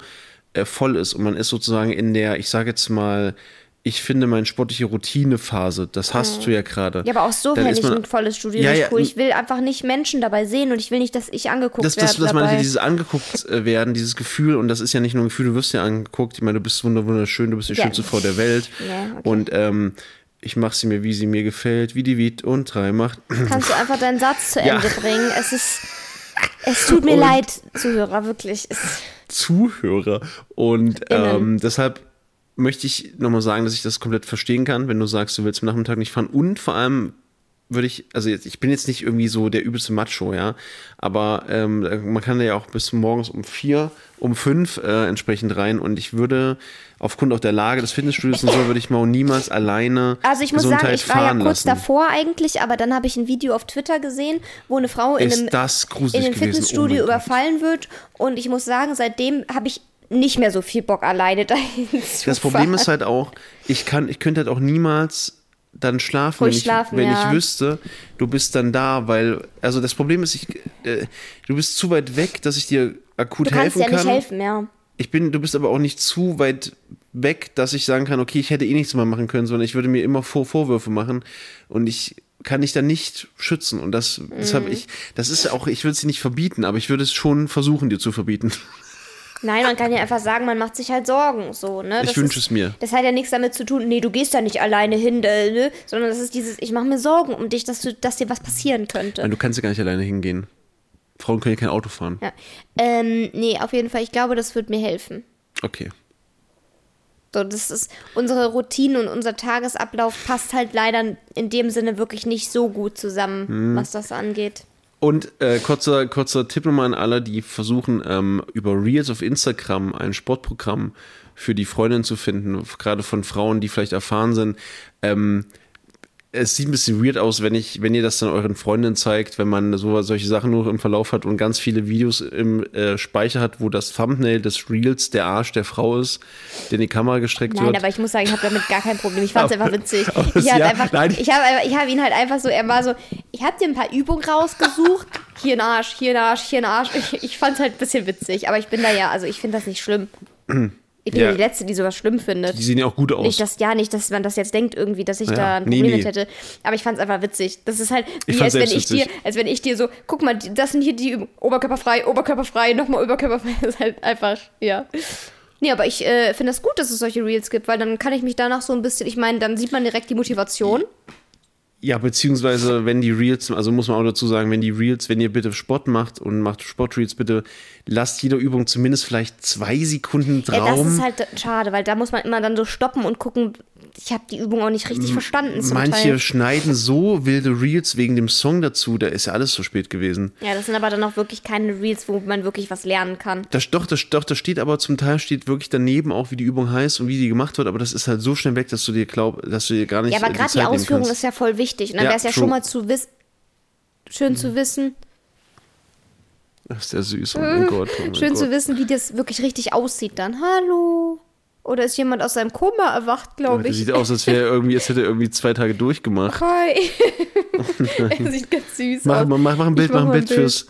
äh, voll ist und man ist sozusagen in der, ich sage jetzt mal, ich finde meine sportliche Routinephase, das hast mhm. du ja gerade. Ja, aber auch so fände ich ein volles Studio ja, nicht cool. Ich will einfach nicht Menschen dabei sehen und ich will nicht, dass ich angeguckt das, werde. Das, das meine ich, dieses angeguckt äh, werden, dieses Gefühl, und das ist ja nicht nur ein Gefühl, du wirst ja angeguckt, ich meine, du bist wunderschön, du bist die ja. schönste Frau der Welt. Ja, okay. Und ähm, ich mache sie mir, wie sie mir gefällt, wie die Wied und drei macht. Kannst du einfach deinen Satz zu Ende bringen? Es ist. Es tut mir und leid, Zuhörer, wirklich. Es Zuhörer. Und ähm, deshalb möchte ich nochmal sagen, dass ich das komplett verstehen kann, wenn du sagst, du willst am Nachmittag nicht fahren. Und vor allem würde ich, also jetzt, ich bin jetzt nicht irgendwie so der übelste Macho, ja, aber ähm, man kann ja auch bis morgens um vier, um fünf äh, entsprechend rein und ich würde aufgrund auch der Lage des Fitnessstudios und so würde ich mal niemals alleine Also ich muss sagen, ich war ja kurz lassen. davor eigentlich, aber dann habe ich ein Video auf Twitter gesehen, wo eine Frau in einem, in einem Fitnessstudio oh überfallen wird und ich muss sagen, seitdem habe ich nicht mehr so viel Bock alleine dahin zu Das Problem ist halt auch, ich kann, ich könnte halt auch niemals dann schlafen, wenn, ich, schlafen, wenn ja. ich wüsste, du bist dann da, weil, also das Problem ist, ich, äh, du bist zu weit weg, dass ich dir akut helfen kann. Du kannst ja nicht helfen, ja. Ich bin, du bist aber auch nicht zu weit weg, dass ich sagen kann, okay, ich hätte eh nichts mehr machen können, sondern ich würde mir immer Vor Vorwürfe machen und ich kann dich dann nicht schützen und das, mhm. deshalb ich, das ist auch, ich würde es dir nicht verbieten, aber ich würde es schon versuchen, dir zu verbieten. Nein, man kann ja einfach sagen, man macht sich halt Sorgen, so, ne? Das ich wünsche es mir. Das hat ja nichts damit zu tun, nee, du gehst da nicht alleine hin, äh, ne? Sondern das ist dieses, ich mache mir Sorgen um dich, dass, du, dass dir was passieren könnte. Nein, du kannst ja gar nicht alleine hingehen. Frauen können ja kein Auto fahren. Ja. Ähm, nee, auf jeden Fall, ich glaube, das wird mir helfen. Okay. So, das ist unsere Routine und unser Tagesablauf passt halt leider in dem Sinne wirklich nicht so gut zusammen, hm. was das angeht. Und äh, kurzer, kurzer Tipp nochmal an alle, die versuchen, ähm, über Reels auf Instagram ein Sportprogramm für die Freundin zu finden, gerade von Frauen, die vielleicht erfahren sind. Ähm, es sieht ein bisschen weird aus, wenn ich, wenn ihr das dann euren Freundinnen zeigt, wenn man so solche Sachen nur im Verlauf hat und ganz viele Videos im äh, Speicher hat, wo das Thumbnail des Reels der Arsch der Frau ist, der in die Kamera gestreckt nein, wird. Nein, aber ich muss sagen, ich habe damit gar kein Problem. Ich fand es einfach witzig. Ich habe ja, einfach, ich habe ich hab ihn halt einfach so, er war so, ich habe dir ein paar Übungen rausgesucht. Hier ein Arsch, hier ein Arsch, hier ein Arsch. Ich, ich fand es halt ein bisschen witzig, aber ich bin da ja, also ich finde das nicht schlimm. Ich bin ja. die Letzte, die sowas schlimm findet. Die sehen ja auch gut aus. Nicht, dass, ja, nicht, dass man das jetzt denkt irgendwie, dass ich ja. da ein Problem nee, nee. mit hätte. Aber ich fand es einfach witzig. Das ist halt wie, als wenn ich witzig. dir, als wenn ich dir so, guck mal, das sind hier die Übungen. Oberkörperfrei, Oberkörperfrei, nochmal Oberkörperfrei. Das ist halt einfach, ja. Nee, aber ich äh, finde es das gut, dass es solche Reels gibt, weil dann kann ich mich danach so ein bisschen, ich meine, dann sieht man direkt die Motivation. Ja, beziehungsweise wenn die Reels, also muss man auch dazu sagen, wenn die Reels, wenn ihr bitte Sport macht und macht Sportreels, bitte lasst jede Übung zumindest vielleicht zwei Sekunden Traum. Ja, das ist halt schade, weil da muss man immer dann so stoppen und gucken, ich habe die Übung auch nicht richtig verstanden. Manche Teil. schneiden so wilde Reels wegen dem Song dazu, da ist ja alles zu spät gewesen. Ja, das sind aber dann auch wirklich keine Reels, wo man wirklich was lernen kann. Das, doch, das, doch, das steht aber zum Teil steht wirklich daneben auch, wie die Übung heißt und wie die gemacht wird, aber das ist halt so schnell weg, dass du dir glaubst, dass du dir gar nicht. Ja, aber gerade die, die Ausführung ist ja voll wichtig. Und dann ja, wäre es ja true. schon mal zu wissen, schön mhm. zu wissen. Das ist ja süß, oh mein Gott. Oh mein schön Gott. zu wissen, wie das wirklich richtig aussieht dann. Hallo. Oder ist jemand aus seinem Koma erwacht, glaube ich. Sieht aus, als wäre irgendwie, als hätte er irgendwie zwei Tage durchgemacht. Hi. Oh er sieht ganz süß mach, aus. Mach, mach, mach ein Bild, mach ein Bild, Bild fürs.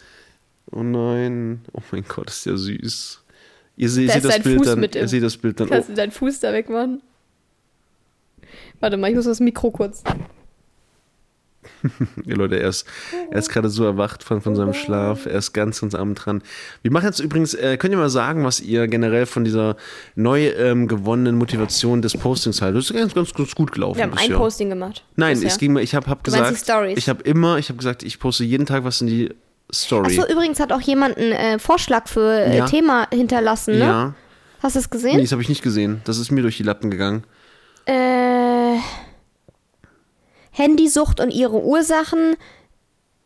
Oh nein. Oh mein Gott, ist ja süß. Ihr seht, seht das Bild Fuß dann. Ihr seht das Bild dann. Kannst oh. du deinen Fuß da wegmachen? Warte mal, ich muss das Mikro kurz. Ja, Leute, er ist, er ist gerade so erwacht von, von seinem Schlaf. Er ist ganz, ganz abend dran. Wir machen jetzt übrigens, äh, könnt ihr mal sagen, was ihr generell von dieser neu ähm, gewonnenen Motivation des Postings haltet? Das ist ganz, ganz, ganz gut gelaufen. Wir haben ein Posting gemacht. Nein, es ging, ich habe hab gesagt, ich habe immer, ich habe gesagt, ich poste jeden Tag was in die Story. Achso, übrigens hat auch jemand einen äh, Vorschlag für äh, Ja. Thema hinterlassen, ne? Ja, Hast du es nee, gesehen? das habe ich nicht gesehen. Das ist mir durch die Lappen gegangen. Äh, Handysucht und ihre Ursachen,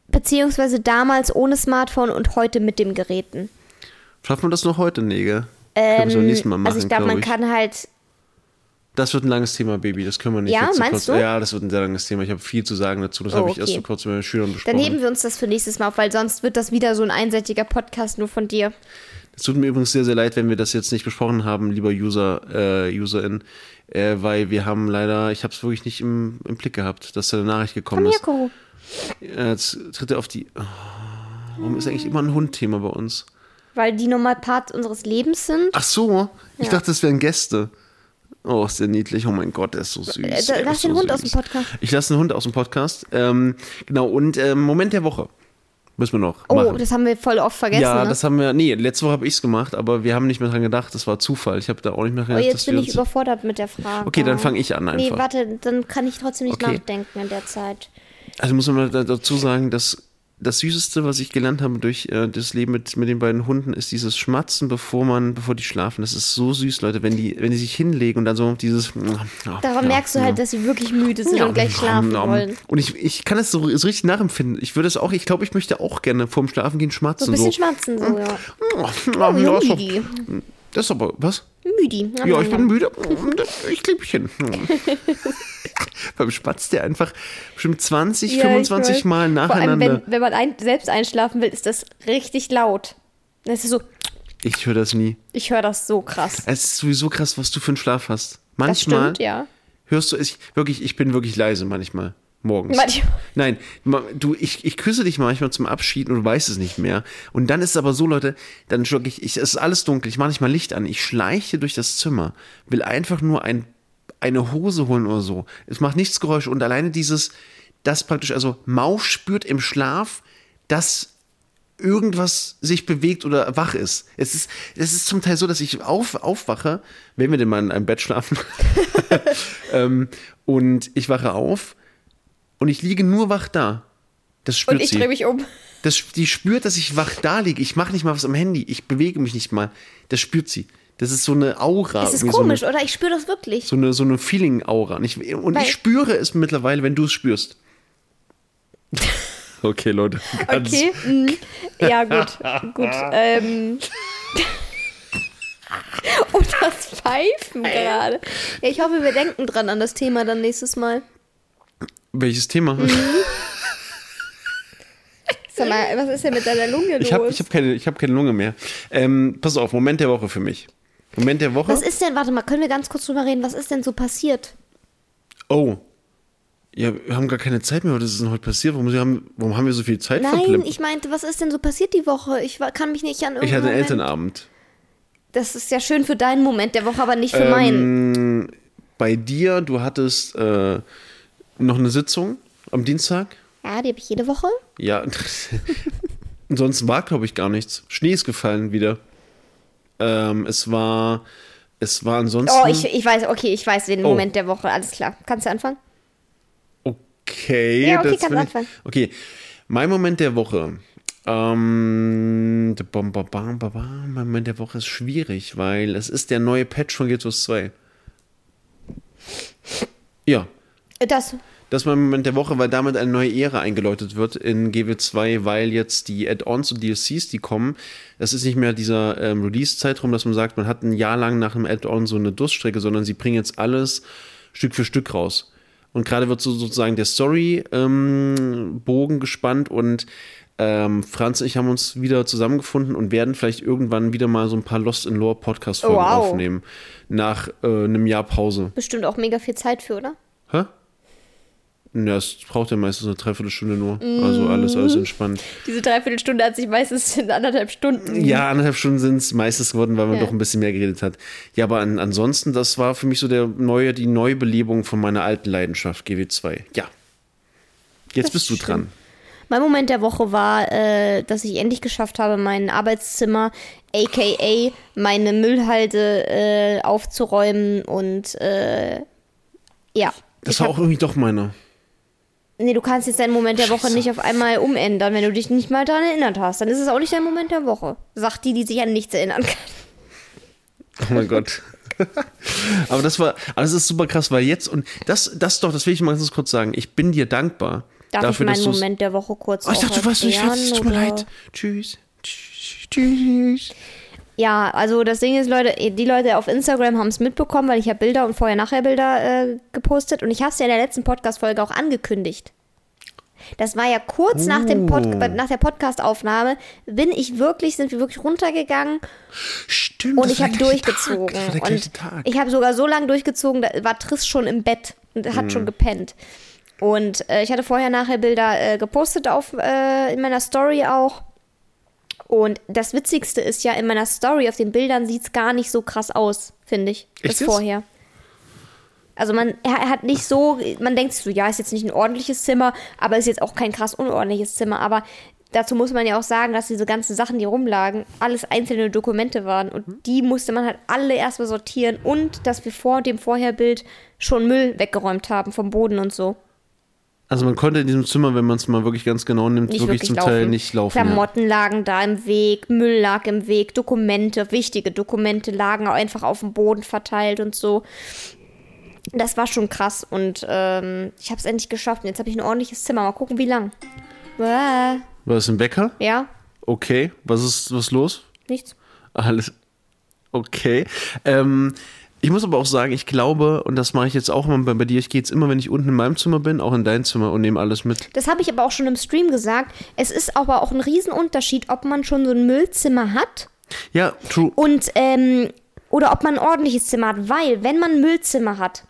beziehungsweise damals ohne Smartphone und heute mit dem Geräten. Schaffen wir das noch heute? Nee, gell? Können wir so nächstes Mal machen, also ich glaube, glaub man kann halt. Das wird ein langes Thema, Baby. Das können wir nicht Ja, jetzt meinst kurz. du? Ja, das wird ein sehr langes Thema. Ich habe viel zu sagen dazu. Das Oh, habe ich erst okay. so kurz mit meinen Schülern besprochen. Dann heben wir uns das für nächstes Mal auf, weil sonst wird das wieder so ein einseitiger Podcast nur von dir. Es tut mir übrigens sehr, sehr leid, wenn wir das jetzt nicht besprochen haben, lieber User, äh, Userin, äh, weil wir haben leider, ich habe es wirklich nicht im, im Blick gehabt, dass da eine Nachricht gekommen Komm ist. Koro. Äh, Jetzt tritt er auf die. Oh, warum ist eigentlich immer ein Hund-Thema bei uns? Weil die normal Part unseres Lebens sind. Ach so, ich Ja. dachte, das wären Gäste. Oh, ist der niedlich. Oh mein Gott, der ist so süß. Äh, lass den so Hund aus süß. dem Podcast. Ich lasse den Hund aus dem Podcast. Ähm, genau, und ähm, Moment der Woche. Müssen wir noch Oh, machen. das haben wir voll oft vergessen. ja, ne? das haben wir. Nee, letzte Woche habe ich es gemacht, aber wir haben nicht mehr dran gedacht. Das war Zufall. Ich habe da auch nicht mehr dran oh, gedacht. jetzt dass bin ich überfordert mit der Frage. Okay, dann fange ich an Nee, einfach. warte, dann kann ich trotzdem nicht Okay. nachdenken in der Zeit. Also muss man da- dazu sagen, dass das Süßeste, was ich gelernt habe durch äh, das Leben mit, mit den beiden Hunden, ist dieses Schmatzen, bevor man, bevor die schlafen. Das ist so süß, Leute, wenn die, wenn die sich hinlegen und dann so dieses. Daran merkst du halt, dass sie wirklich müde sind und gleich schlafen wollen. Und ich, ich kann es so, so richtig nachempfinden. Ich würde es auch, ich glaube, ich möchte auch gerne vorm Schlafen gehen schmatzen. So ein bisschen so. schmatzen, so, ja. Oh, Oh, das ist aber, was? Müdi. Ja, ich bin müde. Ich lieg mich hin. Beim Spatz der einfach bestimmt 20, Ja, ich 25 weiß. Mal Vor allem, nacheinander. wenn, wenn man ein, selbst einschlafen will, ist das richtig laut. Das ist so, Ich höre das nie. ich höre das so krass. Es ist sowieso krass, was du für einen Schlaf hast. Das Manchmal stimmt, ja. hörst du es, wirklich, ich bin wirklich leise manchmal. Morgens. Manchmal. Nein, du, ich, ich küsse dich manchmal zum Abschied und du weißt es nicht mehr. Und dann ist es aber so, Leute, dann wirklich, ich, es ist alles dunkel, ich mache nicht mal Licht an, ich schleiche durch das Zimmer, will einfach nur ein, eine Hose holen oder so. Es macht nichts Geräusch und alleine dieses, das praktisch, also Maus spürt im Schlaf, dass irgendwas sich bewegt oder wach ist. Es ist, es ist zum Teil so, dass ich auf, aufwache, wenn wir denn mal in einem Bett schlafen, ähm, und ich wache auf und ich liege nur wach da. Das spürt Und ich drehe mich um. Das, die spürt, dass ich wach da liege. Ich mache nicht mal was am Handy. Ich bewege mich nicht mal. Das spürt sie. Das ist so eine Aura. Es ist komisch, so eine, oder? Ich spüre das wirklich. so eine, so eine Feeling-Aura. Und, ich, und ich spüre es mittlerweile, wenn du es spürst. okay, Leute. ganz- Okay. mm, Ja, gut. gut. Ähm. Und das Pfeifen gerade. Ja, ich hoffe, wir denken dran an das Thema dann nächstes Mal. Welches Thema? Mhm. Sag mal, was ist denn mit deiner Lunge los? Ich habe ich hab keine, ich hab keine Lunge mehr. Ähm, pass auf, Moment der Woche für mich. Moment der Woche. was ist denn, warte mal, können wir ganz kurz drüber reden, was ist denn so passiert? Oh. Ja, wir haben gar keine Zeit mehr. Was ist denn heute passiert? Warum, haben, warum haben wir so viel Zeit Nein, verplemmt? ich meinte, was ist denn so passiert die Woche? Ich war, kann mich nicht an Ich irgendeinen hatte einen Moment- Elternabend. Das ist ja schön für deinen Moment der Woche, aber nicht für meinen. Ähm, bei dir, du hattest äh, noch eine Sitzung am Dienstag. Ja, die habe ich jede Woche. Ja. Ansonsten war, glaube ich, gar nichts. Schnee ist gefallen wieder. Ähm, es war, es war ansonsten. Oh, ich, ich weiß, okay, ich weiß den Oh. Moment der Woche, alles klar. Kannst du anfangen? Okay, Ja, okay, kannst ich- anfangen. Okay, mein Moment der Woche. Ähm, mein Moment der Woche ist schwierig, weil es ist der neue Patch von GTOS 2. Ja, Das. Das ist mein Moment der Woche, weil damit eine neue Ära eingeläutet wird in GW2, weil jetzt die Add-ons und DLCs, die kommen, das ist nicht mehr dieser ähm, Release-Zeitraum, dass man sagt, man hat ein Jahr lang nach einem Add-on so eine Durststrecke, sondern sie bringen jetzt alles Stück für Stück raus. Und gerade wird so sozusagen der Story-Bogen gespannt und ähm, Franz und ich haben uns wieder zusammengefunden und werden vielleicht irgendwann wieder mal so ein paar Lost in Lore Podcast-Folgen Wow. aufnehmen. Nach äh, einem Jahr Pause. Bestimmt auch mega viel Zeit für, oder? Hä? Ja, es braucht ja meistens eine Dreiviertelstunde nur. Also alles, alles entspannt. Diese Dreiviertelstunde hat sich meistens in anderthalb Stunden. Ja, anderthalb Stunden sind es meistens geworden, weil man Ja. doch ein bisschen mehr geredet hat. Ja, aber an, ansonsten, das war für mich so der neue, die Neubelebung von meiner alten Leidenschaft, GW2. Ja. Jetzt Das bist du dran. Mein Moment der Woche war, äh, dass ich endlich geschafft habe, mein Arbeitszimmer, aka meine Müllhalde, äh, aufzuräumen und äh, ja. Das ich war auch irgendwie doch meiner. Nee, du kannst jetzt deinen Moment der Woche nicht auf einmal umändern, wenn du dich nicht mal daran erinnert hast. Dann ist es auch nicht dein Moment der Woche. Sagt die, die sich an nichts erinnern kann. Oh mein Gott. aber das war, aber das ist super krass, weil jetzt und das, das doch, das will ich mal ganz kurz sagen. Ich bin dir dankbar. Darf dafür, ich dass meinen Moment der Woche kurz Oh, ich dachte, du warst nicht tut mir leid. Tschüss. Tschüss. Ja, also das Ding ist, Leute, die Leute auf Instagram haben es mitbekommen, weil ich habe Bilder und Vorher-Nachher-Bilder äh, gepostet und ich habe es ja in der letzten Podcast-Folge auch angekündigt. Das war ja kurz nach, dem Pod Oh. nach der Podcast-Aufnahme, bin ich wirklich, sind wir wirklich runtergegangen Stimmt. und ich habe durchgezogen. Und ich habe sogar so lange durchgezogen, da war Triss schon im Bett und hat Mhm. schon gepennt. Und äh, ich hatte vorher nachher Bilder äh, gepostet auf äh, in meiner Story auch. Und das Witzigste ist ja, in meiner Story auf den Bildern sieht es gar nicht so krass aus, finde ich. Echt jetzt? vorher. Also man er, er hat nicht so, man denkt sich so, ja, ist jetzt nicht ein ordentliches Zimmer, aber ist jetzt auch kein krass unordentliches Zimmer. Aber dazu muss man ja auch sagen, dass diese ganzen Sachen, die rumlagen, alles einzelne Dokumente waren. Und die musste man halt alle erstmal sortieren. Und dass wir vor dem Vorherbild schon Müll weggeräumt haben vom Boden und so. Also man konnte in diesem Zimmer, wenn man es mal wirklich ganz genau nimmt, wirklich, wirklich, zum Teil nicht laufen. ja. Klamotten lagen da im Weg, Müll lag im Weg, Dokumente, wichtige Dokumente lagen einfach auf dem Boden verteilt und so. Das war schon krass und ähm, ich habe es endlich geschafft. Und jetzt habe ich ein ordentliches Zimmer. Mal gucken, wie lang. Äh, War das ein Wecker? ja, Okay. Was ist was ist los? nichts. Alles. Okay. Ähm, ich muss aber auch sagen, ich glaube, und das mache ich jetzt auch immer bei, bei dir, ich gehe jetzt immer, wenn ich unten in meinem Zimmer bin, auch in dein Zimmer und nehme alles mit. Das habe ich aber auch schon im Stream gesagt. Es ist aber auch ein Riesenunterschied, ob man schon so ein Müllzimmer hat Ja, true. Und, ähm, oder ob man ein ordentliches Zimmer hat, weil, wenn man ein Müllzimmer hat,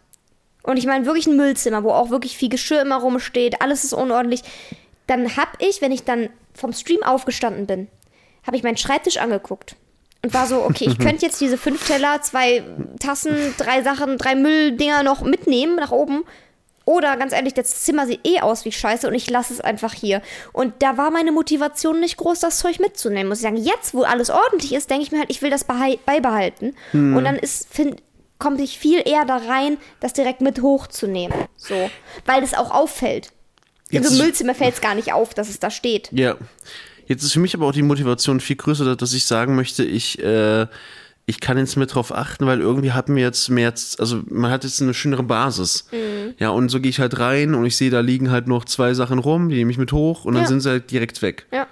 und ich meine wirklich ein Müllzimmer, wo auch wirklich viel Geschirr immer rumsteht, alles ist unordentlich, dann hab ich, wenn ich dann vom Stream aufgestanden bin, habe ich meinen Schreibtisch angeguckt und war so, okay, ich könnte jetzt diese fünf Teller, zwei Tassen, drei Sachen, drei Mülldinger noch mitnehmen nach oben. Oder ganz ehrlich, das Zimmer sieht eh aus wie scheiße und ich lasse es einfach hier. Und da war meine Motivation nicht groß, das Zeug mitzunehmen. Muss ich sagen, jetzt, wo alles ordentlich ist, denke ich mir halt, ich will das beibehalten. Und dann ist, find, komme ich viel eher da rein, das direkt mit hochzunehmen. So. Weil es auch auffällt. In so Jetzt- einem Müllzimmer fällt es gar nicht auf, dass es da steht. Ja. Jetzt ist für mich aber auch die Motivation viel größer, dass ich sagen möchte, ich, äh, ich kann jetzt mehr drauf achten, weil irgendwie hatten wir jetzt mehr, also man hat jetzt eine schönere Basis. Mhm. Ja, und so gehe ich halt rein und ich sehe, da liegen halt noch zwei Sachen rum, die nehme ich mit hoch und dann Ja. sind sie halt direkt weg. Ja.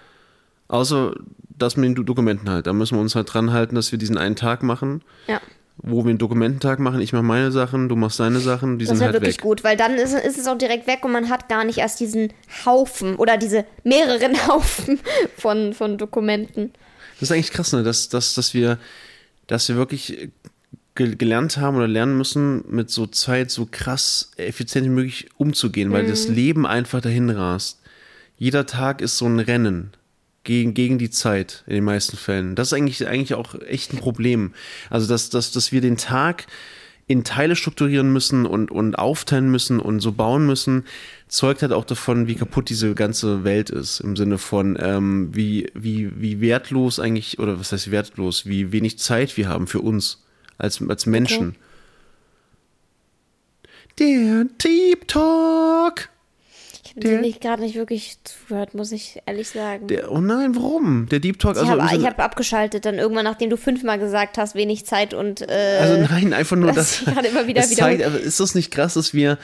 Außer das mit den Do- Dokumenten halt. Da müssen wir uns halt dran halten, dass wir diesen einen Tag machen, Ja. Wo wir einen Dokumententag machen. Ich mache meine Sachen, du machst deine Sachen, die Das sind halt wirklich weg. gut, weil dann ist, ist es auch direkt weg und man hat gar nicht erst diesen Haufen oder diese mehreren Haufen von, von Dokumenten. Das ist eigentlich krass, ne? dass, dass, dass, wir, dass wir wirklich ge gelernt haben oder lernen müssen, mit so Zeit so krass effizient wie möglich umzugehen, weil Mhm. das Leben einfach dahin rast. Jeder Tag ist so ein Rennen gegen, gegen die Zeit in den meisten Fällen. Das ist eigentlich, eigentlich auch echt ein Problem. Also, dass, dass, dass wir den Tag in Teile strukturieren müssen und, und aufteilen müssen und so bauen müssen, zeugt halt auch davon, wie kaputt diese ganze Welt ist. Im Sinne von, ähm, wie, wie, wie wertlos eigentlich, oder was heißt wertlos, wie wenig Zeit wir haben für uns als, als Menschen. Der Deep Talk. Ich habe Der- nicht gerade nicht wirklich zugehört, muss ich ehrlich sagen. Der, oh nein, warum? Der Deep Talk, ich also, im habe Sinne- hab abgeschaltet, dann irgendwann, nachdem du fünfmal gesagt hast, wenig Zeit und äh, also nein, einfach nur, das gerade immer wieder zeigt, aber ist das nicht krass, dass wir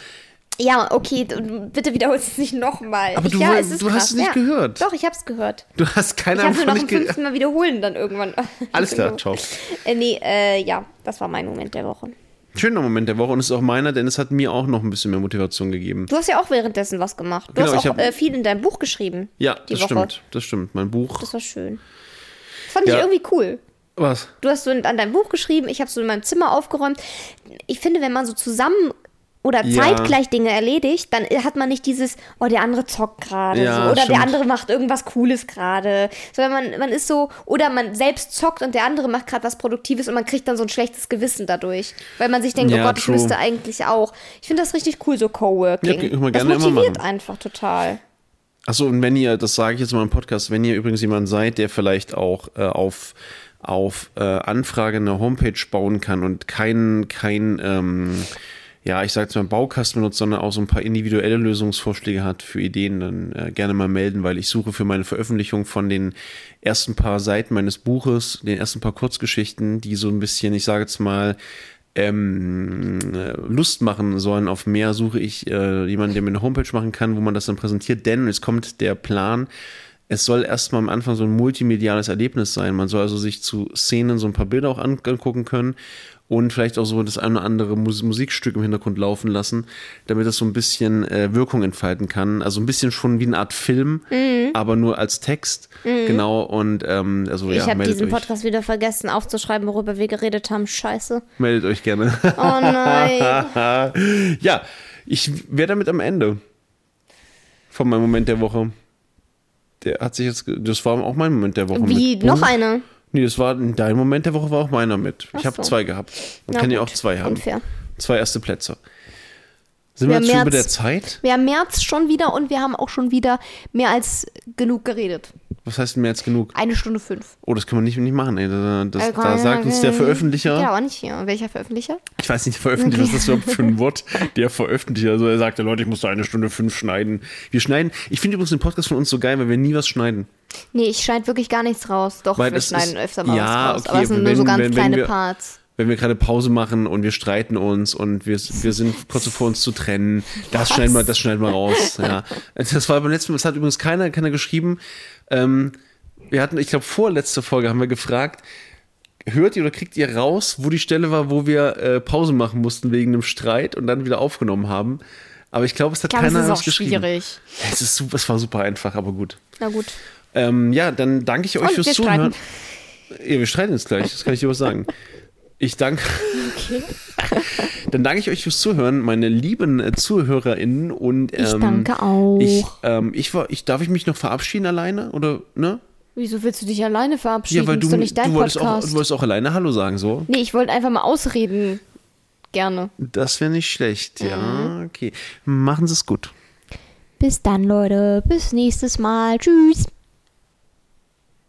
Ja, okay, bitte wiederhol es nicht nochmal. Aber Ich- du ja, es ist du hast es nicht ja. gehört. Doch, ich habe es gehört. Du hast keine Ich habe nur Ahnung noch fünften Mal wiederholen dann irgendwann. Alles klar, ciao. Äh, nee, äh, ja, das war mein Moment der Woche. Schöner Moment der Woche und es ist auch meiner, denn es hat mir auch noch ein bisschen mehr Motivation gegeben. Du hast ja auch währenddessen was gemacht. Du Genau, hast auch hab- äh, viel in deinem Buch geschrieben. Ja, das Woche. stimmt. Das stimmt. Mein Buch. Das war schön. Das fand Ja. ich irgendwie cool. Was? Du hast so an deinem Buch geschrieben, ich habe so in meinem Zimmer aufgeräumt. Ich finde, wenn man so zusammen oder Ja. zeitgleich Dinge erledigt, dann hat man nicht dieses, oh, der andere zockt gerade Ja, so, oder stimmt. der andere macht irgendwas Cooles gerade. Sondern man, man ist so, oder man selbst zockt und der andere macht gerade was Produktives und man kriegt dann so ein schlechtes Gewissen dadurch. Weil man sich denkt, Ja, oh Gott, ich true. müsste eigentlich auch. Ich finde das richtig cool, so Coworking. Ja, wir das motiviert einfach total. Achso, und wenn ihr, das sage ich jetzt mal im Podcast, wenn ihr übrigens jemand seid, der vielleicht auch äh, auf, auf äh, Anfrage eine Homepage bauen kann und kein, kein, ähm, ja, ich sage jetzt mal Baukasten benutzt, sondern auch so ein paar individuelle Lösungsvorschläge hat für Ideen, dann äh, gerne mal melden, weil ich suche für meine Veröffentlichung von den ersten paar Seiten meines Buches, den ersten paar Kurzgeschichten, die so ein bisschen, ich sage jetzt mal, ähm, Lust machen sollen auf mehr, suche ich äh, jemanden, der mir eine Homepage machen kann, wo man das dann präsentiert. Denn es kommt der Plan, es soll erstmal am Anfang so ein multimediales Erlebnis sein. Man soll also sich zu Szenen so ein paar Bilder auch angucken können und vielleicht auch so das eine oder andere Mus Musikstück im Hintergrund laufen lassen, damit das so ein bisschen äh, Wirkung entfalten kann. Also ein bisschen schon wie eine Art Film, mhm. aber nur als Text. Mhm. Genau. Und ähm, also ich ja, habe diesen euch. Podcast wieder vergessen aufzuschreiben, worüber wir geredet haben. Scheiße. Meldet euch gerne. Oh nein. ja, ich wäre damit am Ende von meinem Moment der Woche. Der hat sich jetzt, das war auch mein Moment der Woche. Wie, noch eine? Nee, das war dein Moment der Woche war auch meiner mit. Ach ich habe so. zwei gehabt. Man Na kann gut. ja auch zwei haben. Unfair. Zwei erste Plätze. Sind wir, wir jetzt schon über der Zeit? Wir haben März schon wieder und wir haben auch schon wieder mehr als genug geredet. Was heißt mehr als genug? Eine Stunde fünf. Oh, das kann man nicht, nicht machen, ey. Das, das, äh, da sagt uns der Veröffentlicher. Ja, aber nicht hier. Welcher Veröffentlicher? Ich weiß nicht, Veröffentlicher, okay. was ist das überhaupt für ein Wort? Der Veröffentlicher. Also er sagte, Leute, ich muss da eine Stunde fünf schneiden. Wir schneiden. Ich finde übrigens den Podcast von uns so geil, weil wir nie was schneiden. Nee, ich schneide wirklich gar nichts raus. Doch, weil wir schneiden ist, öfter mal ja, was raus. Okay, aber es sind wenn, nur so ganz wenn, kleine wir, Parts wenn wir gerade Pause machen und wir streiten uns und wir, wir sind kurz davor uns zu trennen, das schneiden wir, das schneiden wir raus. Ja. Das war beim letzten Mal, das hat übrigens keiner, keiner geschrieben. Ähm, wir hatten, ich glaube, vorletzte Folge haben wir gefragt, hört ihr oder kriegt ihr raus, wo die Stelle war, wo wir äh, Pause machen mussten wegen einem Streit und dann wieder aufgenommen haben. Aber ich glaube, es hat ich glaub, keiner es ist auch schwierig. Es, ist super, es war super einfach, aber gut. Na gut. Ähm, ja, dann danke ich euch und fürs Zuhören. Ja, wir streiten jetzt gleich, das kann ich dir was sagen. Ich danke. Okay. Dann danke ich euch fürs Zuhören, meine lieben äh, ZuhörerInnen. Und, ähm, ich danke auch. Ich, ähm, ich, ich, darf ich mich noch verabschieden alleine? Oder, ne? Wieso willst du dich alleine verabschieden? Ja, weil du, du, nicht dein du, wolltest Podcast. Auch, du wolltest auch alleine Hallo sagen, so? Nee, ich wollte einfach mal ausreden. Gerne. Das wäre nicht schlecht, ja. Mhm. Okay. Machen Sie es gut. Bis dann, Leute. Bis nächstes Mal. Tschüss.